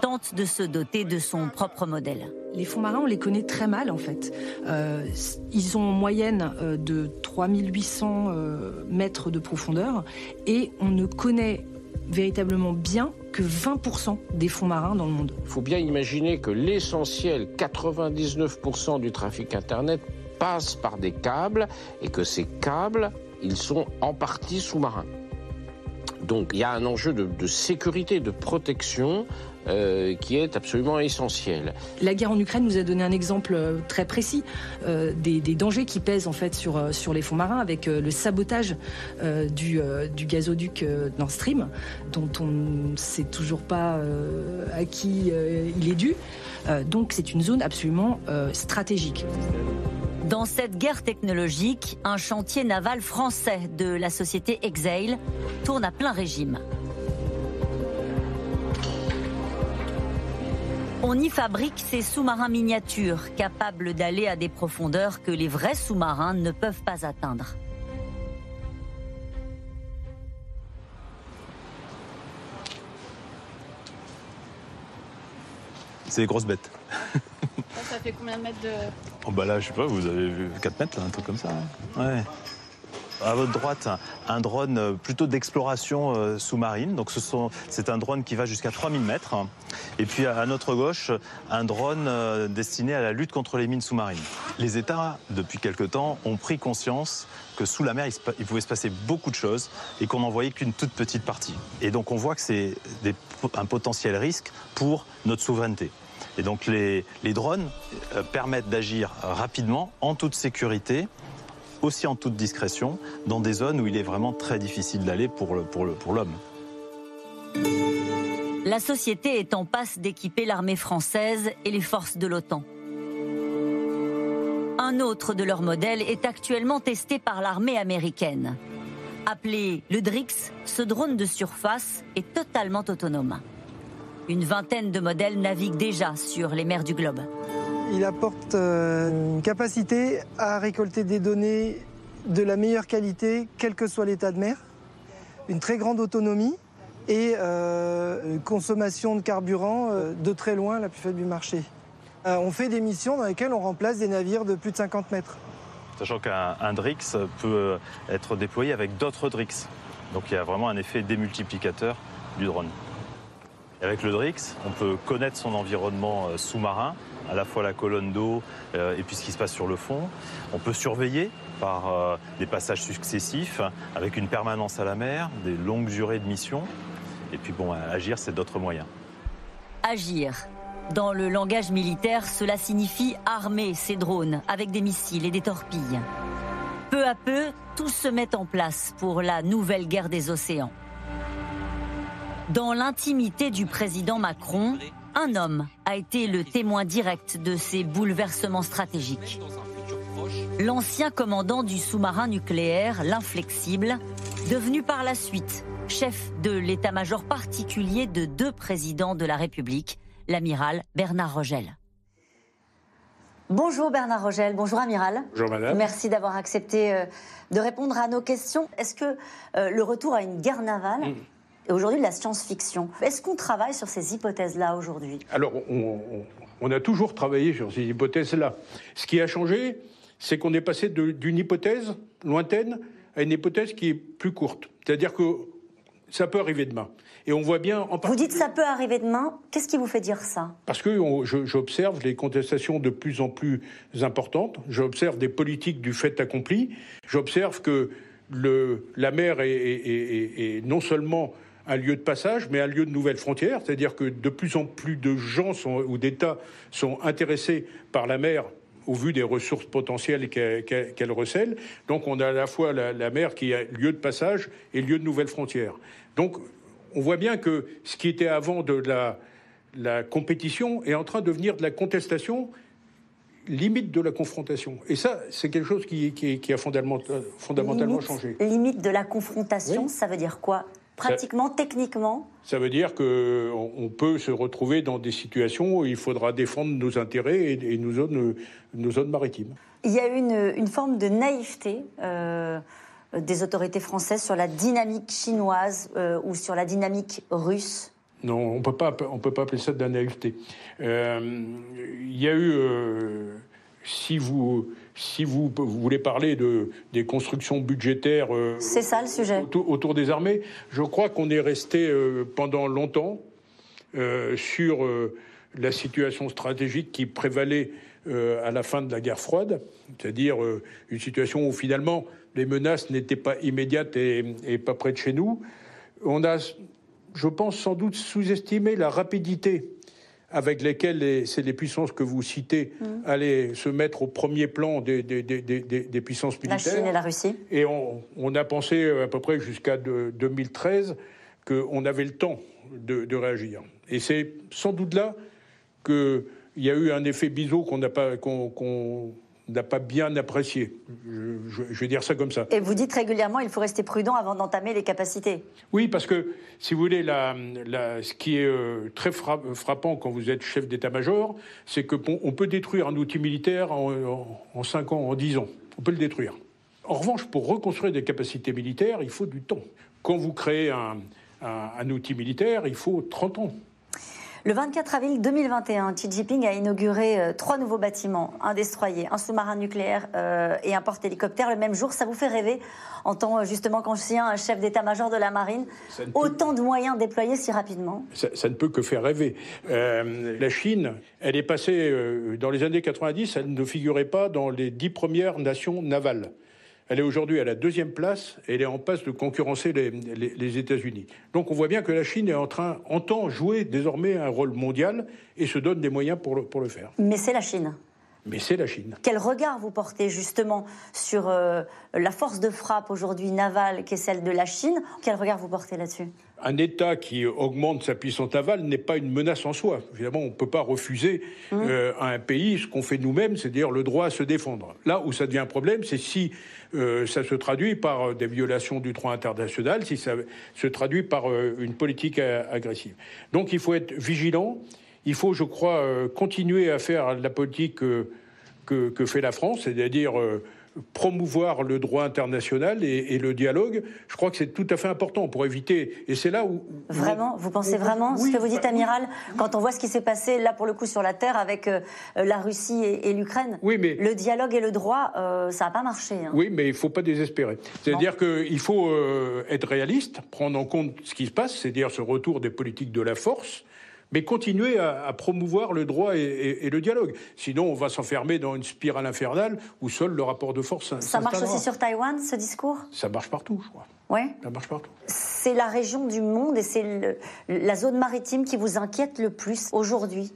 tente de se doter de son propre modèle. Les fonds marins, on les connaît très mal en fait. Euh, ils ont en moyenne euh, de 3800 euh, mètres de profondeur et on ne connaît véritablement bien que 20% des fonds marins dans le monde. Il faut bien imaginer que l'essentiel, 99% du trafic Internet passe par des câbles et que ces câbles, ils sont en partie sous-marins. Donc il y a un enjeu de, sécurité, de protection euh, qui est absolument essentiel. La guerre en Ukraine nous a donné un exemple euh, très précis euh, des, des dangers qui pèsent en fait sur, sur les fonds marins avec euh, le sabotage euh, du, euh, du gazoduc euh, Nord Stream dont on ne sait toujours pas euh, à qui euh, il est dû. Euh, donc c'est une zone absolument euh, stratégique. Dans cette guerre technologique, un chantier naval français de la société Exail tourne à plein régime. On y fabrique ces sous-marins miniatures capables d'aller à des profondeurs que les vrais sous-marins ne peuvent pas atteindre. C'est des grosses bêtes. Ça fait combien de mètres de. Oh bah là, je sais pas, vous avez vu 4 mètres, là, un truc comme ça. hein. Ouais. À votre droite, un drone plutôt d'exploration euh, sous-marine. Donc c'est un drone qui va jusqu'à 3000 mètres. Et puis à notre gauche, un drone euh, destiné à la lutte contre les mines sous-marines. Les États, depuis quelque temps, ont pris conscience que sous la mer, il, pouvait se passer beaucoup de choses et qu'on n'en voyait qu'une toute petite partie. Et donc on voit que c'est un potentiel risque pour notre souveraineté. Et donc les, les drones euh, permettent d'agir rapidement, en toute sécurité, aussi en toute discrétion, dans des zones où il est vraiment très difficile d'aller pour l'homme. La société est en passe d'équiper l'armée française et les forces de l'OTAN. Un autre de leurs modèles est actuellement testé par l'armée américaine. Appelé le DRIX, ce drone de surface est totalement autonome. Une vingtaine de modèles naviguent déjà sur les mers du globe. Il apporte euh, une capacité à récolter des données de la meilleure qualité, quel que soit l'état de mer, une très grande autonomie et euh, une consommation de carburant euh, de très loin la plus faible du marché. On fait des missions dans lesquelles on remplace des navires de plus de 50 mètres. Sachant qu'un un DRIX peut être déployé avec d'autres DRIX. Donc il y a vraiment un effet démultiplicateur du drone. Avec le DRIX, on peut connaître son environnement sous-marin, à la fois la colonne d'eau euh, et puis ce qui se passe sur le fond. On peut surveiller par euh, des passages successifs, avec une permanence à la mer, des longues durées de mission. Et puis bon, agir, c'est d'autres moyens. Agir. Dans le langage militaire, cela signifie armer ces drones avec des missiles et des torpilles. Peu à peu, tout se met en place pour la nouvelle guerre des océans. Dans l'intimité du président Macron, un homme a été le témoin direct de ces bouleversements stratégiques. L'ancien commandant du sous-marin nucléaire, l'inflexible, devenu par la suite chef de l'état-major particulier de deux présidents de la République, l'amiral Bernard Rogel. Bonjour Bernard Rogel, bonjour amiral. Bonjour madame. Merci d'avoir accepté euh, de répondre à nos questions. Est-ce que euh, le retour à une guerre navale et aujourd'hui de la science-fiction. Est-ce qu'on travaille sur ces hypothèses-là aujourd'hui? Alors, on, on, a toujours travaillé sur ces hypothèses-là. Ce qui a changé, c'est qu'on est passé d'une hypothèse lointaine à une hypothèse qui est plus courte. C'est-à-dire que ça peut arriver demain. Et on voit bien en Vous dites ça peut arriver demain. Qu'est-ce qui vous fait dire ça? Parce que j'observe les contestations de plus en plus importantes. J'observe des politiques du fait accompli. J'observe que le, la mer est, est, non seulement un lieu de passage, mais un lieu de nouvelles frontières. C'est-à-dire que de plus en plus de gens sont, ou d'États sont intéressés par la mer au vu des ressources potentielles qu'elle recèle. Donc on a à la fois la, mer qui est lieu de passage et lieu de nouvelles frontières. Donc on voit bien que ce qui était avant de la, la compétition est en train de devenir de la contestation limite de la confrontation. Et ça, c'est quelque chose qui, qui, a fondamentalement, fondamentalement changé. Limite de la confrontation, ça veut dire quoi? Pratiquement, techniquement Ça veut dire qu'on on peut se retrouver dans des situations où il faudra défendre nos intérêts et, nos, zones, nos zones maritimes. Il y a une, une forme de naïveté euh, des autorités françaises sur la dynamique chinoise euh, ou sur la dynamique russe non, on ne peut pas appeler ça de la naïveté. Euh, il y a eu, si vous si vous, voulez parler de, des constructions budgétaires euh, c'est ça le sujet autour, des armées, je crois qu'on est resté euh, pendant longtemps euh, sur la situation stratégique qui prévalait à la fin de la guerre froide, c'est-à-dire une situation où finalement les menaces n'étaient pas immédiates et, et, pas près de chez nous. On a, je pense, sans doute sous-estimé la rapidité avec lesquels c'est les puissances que vous citez mm. allaient se mettre au premier plan des, des, puissances militaires. La Chine et la Russie. Et on, a pensé à peu près jusqu'à 2013 qu'on avait le temps de, réagir. Et c'est sans doute là qu'il y a eu un effet biseau qu'on n'a pas, qu'on n'a pas bien apprécié. Je, vais dire ça comme ça. Et vous dites régulièrement il faut rester prudent avant d'entamer les capacités. Oui, parce que, si vous voulez, la, ce qui est euh, très frappant quand vous êtes chef d'état-major, c'est qu'on peut détruire un outil militaire en, en 5 ans, en 10 ans. On peut le détruire. En revanche, pour reconstruire des capacités militaires, il faut du temps. Quand vous créez un, un outil militaire, il faut 30 ans. Le 24 avril 2021, Xi Jinping a inauguré euh, trois nouveaux bâtiments, un destroyer, un sous-marin nucléaire euh, et un porte-hélicoptère le même jour. Ça vous fait rêver en tant euh, justement qu'ancien chef d'état-major de la marine Autant de moyens déployés si rapidement? Ça, ne peut que faire rêver. la Chine, elle est passée, dans les années 90, elle ne figurait pas dans les dix premières nations navales. Elle est aujourd'hui à la deuxième place et elle est en passe de concurrencer les, États-Unis. Donc on voit bien que la Chine est en train, entend jouer désormais un rôle mondial et se donne des moyens pour le, pour le faire. Mais c'est la Chine. Mais c'est la Chine. Quel regard vous portez justement sur euh, la force de frappe aujourd'hui navale qui est celle de la Chine? Quel regard vous portez là-dessus? Un État qui augmente sa puissance navale n'est pas une menace en soi. Évidemment, on ne peut pas refuser mmh. euh, à un pays ce qu'on fait nous-mêmes, c'est-à-dire le droit à se défendre. Là où ça devient un problème, c'est si euh, ça se traduit par des violations du droit international, si ça se traduit par une politique agressive. Donc il faut être vigilant. Il faut, je crois, continuer à faire la politique que, que fait la France, c'est-à-dire promouvoir le droit international et, le dialogue, je crois que c'est tout à fait important pour éviter. Et c'est là où. Vraiment? Vous pensez vraiment ce que vous dites, amiral, quand on voit ce qui s'est passé là pour le coup sur la terre avec euh, la Russie et, l'Ukraine Oui, mais. Le dialogue et le droit, euh, ça n'a pas marché. Hein. Oui, mais il ne faut pas désespérer. C'est-à-dire qu'il faut euh, être réaliste, prendre en compte ce qui se passe, c'est-à-dire ce retour des politiques de la force mais continuer à, promouvoir le droit et, le dialogue. Sinon, on va s'enfermer dans une spirale infernale où seul le rapport de force. Ça marche aussi sur Taïwan, ce discours? Ça marche partout, je crois. Oui. Ça marche partout. C'est la région du monde et c'est la zone maritime qui vous inquiète le plus aujourd'hui?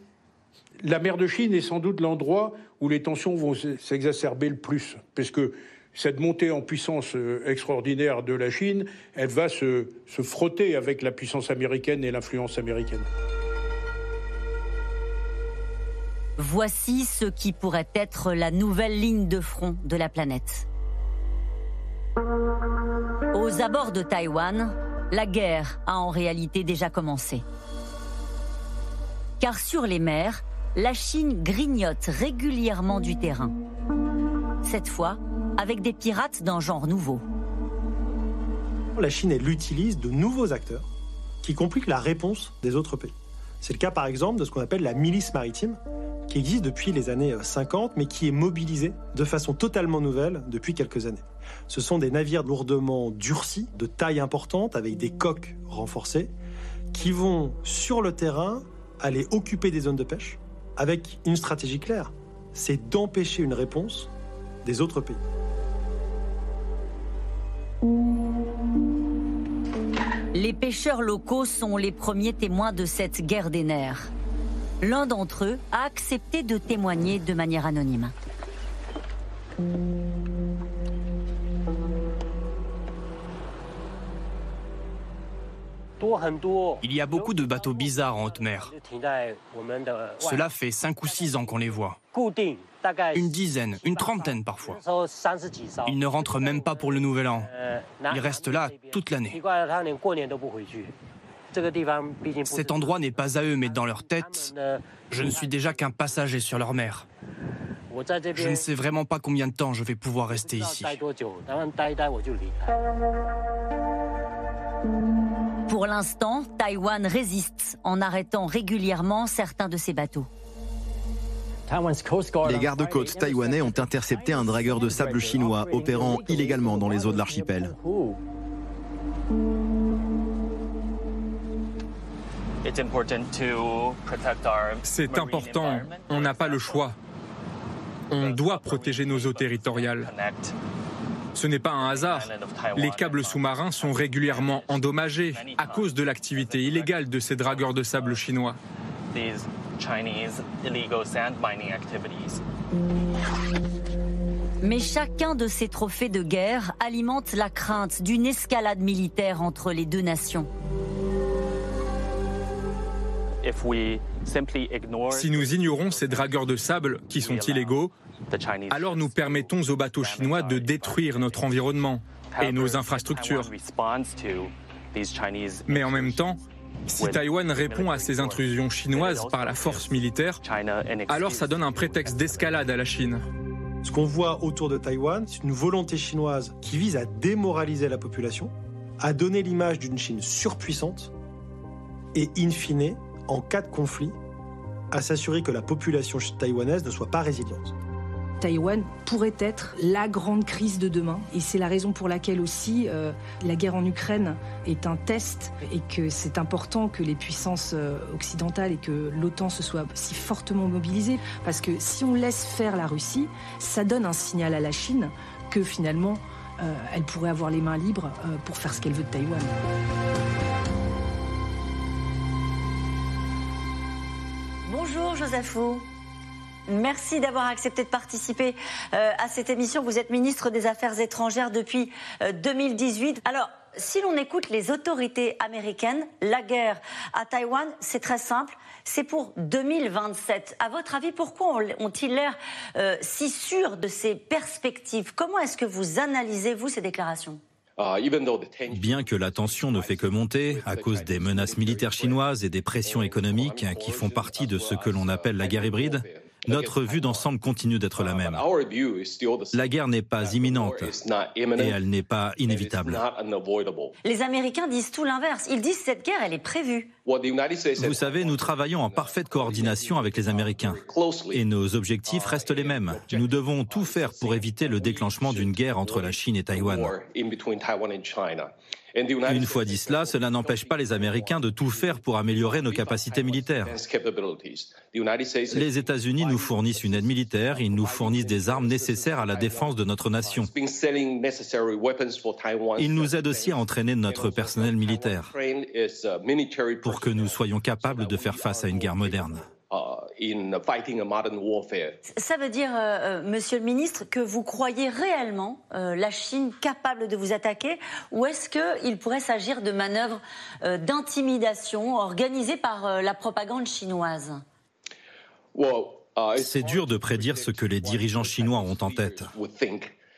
La mer de Chine est sans doute l'endroit où les tensions vont s'exacerber le plus, parce que cette montée en puissance euh, extraordinaire de la Chine, elle va se frotter avec la puissance américaine et l'influence américaine. Voici ce qui pourrait être la nouvelle ligne de front de la planète. Aux abords de Taïwan, la guerre a en réalité déjà commencé. Car sur les mers, la Chine grignote régulièrement du terrain. Cette fois, avec des pirates d'un genre nouveau. La Chine, elle utilise de nouveaux acteurs qui compliquent la réponse des autres pays. C'est le cas par exemple de ce qu'on appelle la milice maritime, qui existe depuis les années 50, mais qui est mobilisée de façon totalement nouvelle depuis quelques années. Ce sont des navires lourdement durcis, de taille importante, avec des coques renforcées, qui vont sur le terrain aller occuper des zones de pêche, avec une stratégie claire, c'est d'empêcher une réponse des autres pays. Les pêcheurs locaux sont les premiers témoins de cette guerre des nerfs. L'un d'entre eux a accepté de témoigner de manière anonyme. Il y a beaucoup de bateaux bizarres en haute mer. Cela fait 5 ou 6 ans qu'on les voit. Une dizaine, une trentaine parfois. Ils ne rentrent même pas pour le nouvel an. Ils restent là toute l'année. Cet endroit n'est pas à eux, mais dans leur tête, je ne suis déjà qu'un passager sur leur mer. Je ne sais vraiment pas combien de temps je vais pouvoir rester ici. Pour l'instant, Taïwan résiste en arrêtant régulièrement certains de ses bateaux. Les gardes-côtes taïwanais ont intercepté un dragueur de sable chinois opérant illégalement dans les eaux de l'archipel. C'est important, on n'a pas le choix. On doit protéger nos eaux territoriales. Ce n'est pas un hasard. Les câbles sous-marins sont régulièrement endommagés à cause de l'activité illégale de ces dragueurs de sable chinois. Mais chacun de ces trophées de guerre alimente la crainte d'une escalade militaire entre les deux nations. Si nous ignorons ces dragueurs de sable qui sont illégaux, alors nous permettons aux bateaux chinois de détruire notre environnement et nos infrastructures. Mais en même temps, si Taïwan répond à ces intrusions chinoises par la force militaire, alors ça donne un prétexte d'escalade à la Chine. Ce qu'on voit autour de Taïwan, c'est une volonté chinoise qui vise à démoraliser la population, à donner l'image d'une Chine surpuissante et, in fine, en cas de conflit, à s'assurer que la population taïwanaise ne soit pas résiliente. Taïwan pourrait être la grande crise de demain. Et c'est la raison pour laquelle aussi euh, la guerre en Ukraine est un test et que c'est important que les puissances euh, occidentales et que l'OTAN se soit si fortement mobilisées. Parce que si on laisse faire la Russie, ça donne un signal à la Chine que finalement, euh, elle pourrait avoir les mains libres pour faire ce qu'elle veut de Taïwan. Bonjour Joseph Fou. Merci d'avoir accepté de participer euh, à cette émission. Vous êtes ministre des Affaires étrangères depuis 2018. Euh, Alors, si l'on écoute les autorités américaines, la guerre à Taïwan, c'est très simple, c'est pour 2027. À votre avis, pourquoi ont-ils l'air euh, si sûrs de ces perspectives? Comment est-ce que vous analysez, vous, ces déclarations? Bien que la tension ne fait que monter à cause des menaces militaires chinoises et des pressions économiques qui font partie de ce que l'on appelle la guerre hybride, notre vue d'ensemble continue d'être la même. La guerre n'est pas imminente et elle n'est pas inévitable. Les Américains disent tout l'inverse. Ils disent cette guerre, elle est prévue. Vous savez, nous travaillons en parfaite coordination avec les Américains et nos objectifs restent les mêmes. Nous devons tout faire pour éviter le déclenchement d'une guerre entre la Chine et Taïwan. Une fois dit cela, cela n'empêche pas les Américains de tout faire pour améliorer nos capacités militaires. Les États-Unis nous fournissent une aide militaire, ils nous fournissent des armes nécessaires à la défense de notre nation. Ils nous aident aussi à entraîner notre personnel militaire pour que nous soyons capables de faire face à une guerre moderne. Ça veut dire, euh, euh, Monsieur le Ministre, que vous croyez réellement euh, la Chine capable de vous attaquer, ou est-ce qu'il pourrait s'agir de manœuvres d'intimidation organisées par la propagande chinoise? C'est dur de prédire ce que les dirigeants chinois ont en tête.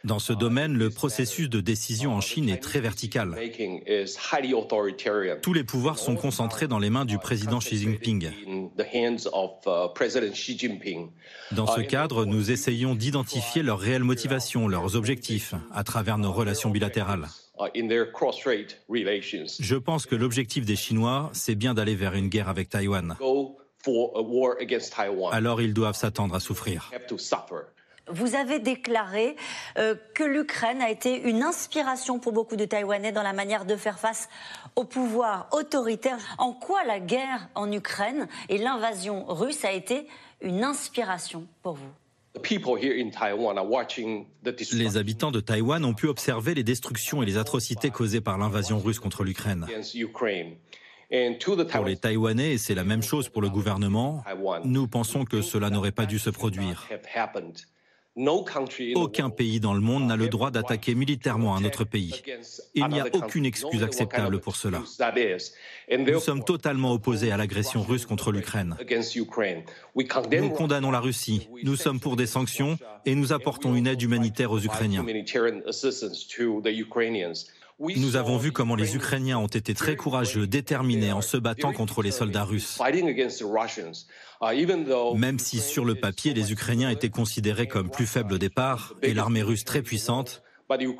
Dans ce domaine, le processus de décision en Chine est très vertical. Tous les pouvoirs sont concentrés dans les mains du président Xi Jinping. Dans ce cadre, nous essayons d'identifier leurs réelles motivations, leurs objectifs, à travers nos relations bilatérales. Je pense que l'objectif des Chinois, c'est bien d'aller vers une guerre avec Taïwan. Alors ils doivent s'attendre à souffrir. Vous avez déclaré euh, que l'Ukraine a été une inspiration pour beaucoup de Taïwanais dans la manière de faire face au pouvoir autoritaire. En quoi la guerre en Ukraine et l'invasion russe a été une inspiration pour vous? Les habitants de Taïwan ont pu observer les destructions et les atrocités causées par l'invasion russe contre l'Ukraine. Pour les Taïwanais, et c'est la même chose pour le gouvernement, nous pensons que cela n'aurait pas dû se produire. Aucun pays dans le monde n'a le droit d'attaquer militairement un autre pays. Il n'y a aucune excuse acceptable pour cela. Nous sommes totalement opposés à l'agression russe contre l'Ukraine. Nous condamnons la Russie, nous sommes pour des sanctions et nous apportons une aide humanitaire aux Ukrainiens. Nous avons vu comment les Ukrainiens. Ont été très courageux, déterminés en se battant contre les soldats russes. Même si sur le papier les Ukrainiens étaient considérés comme plus faibles au départ et l'armée russe très puissante,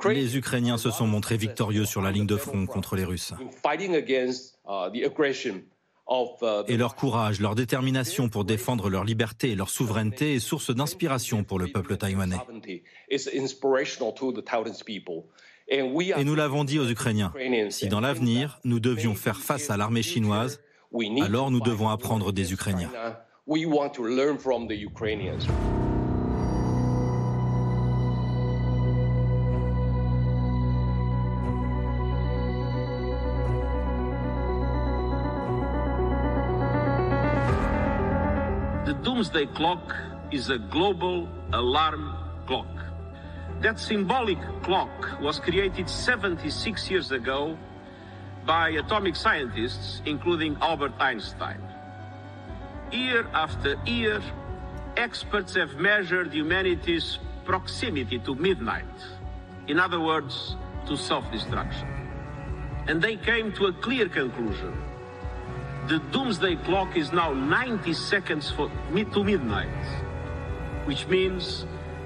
les Ukrainiens se sont montrés victorieux sur la ligne de front contre les Russes. Et leur courage, leur détermination pour défendre leur liberté et leur souveraineté est source d'inspiration pour le peuple taïwanais. Et nous l'avons dit aux Ukrainiens, si dans l'avenir nous devions faire face à l'armée chinoise, alors nous devons apprendre des Ukrainiens. The doomsday clock is a global alarm clock. That symbolic clock was created 76 years ago by atomic scientists, including Albert Einstein. Year after year, experts have measured humanity's proximity to midnight. In other words, to self destruction. And they came to a clear conclusion. The doomsday clock is now 90 seconds for, to midnight, which means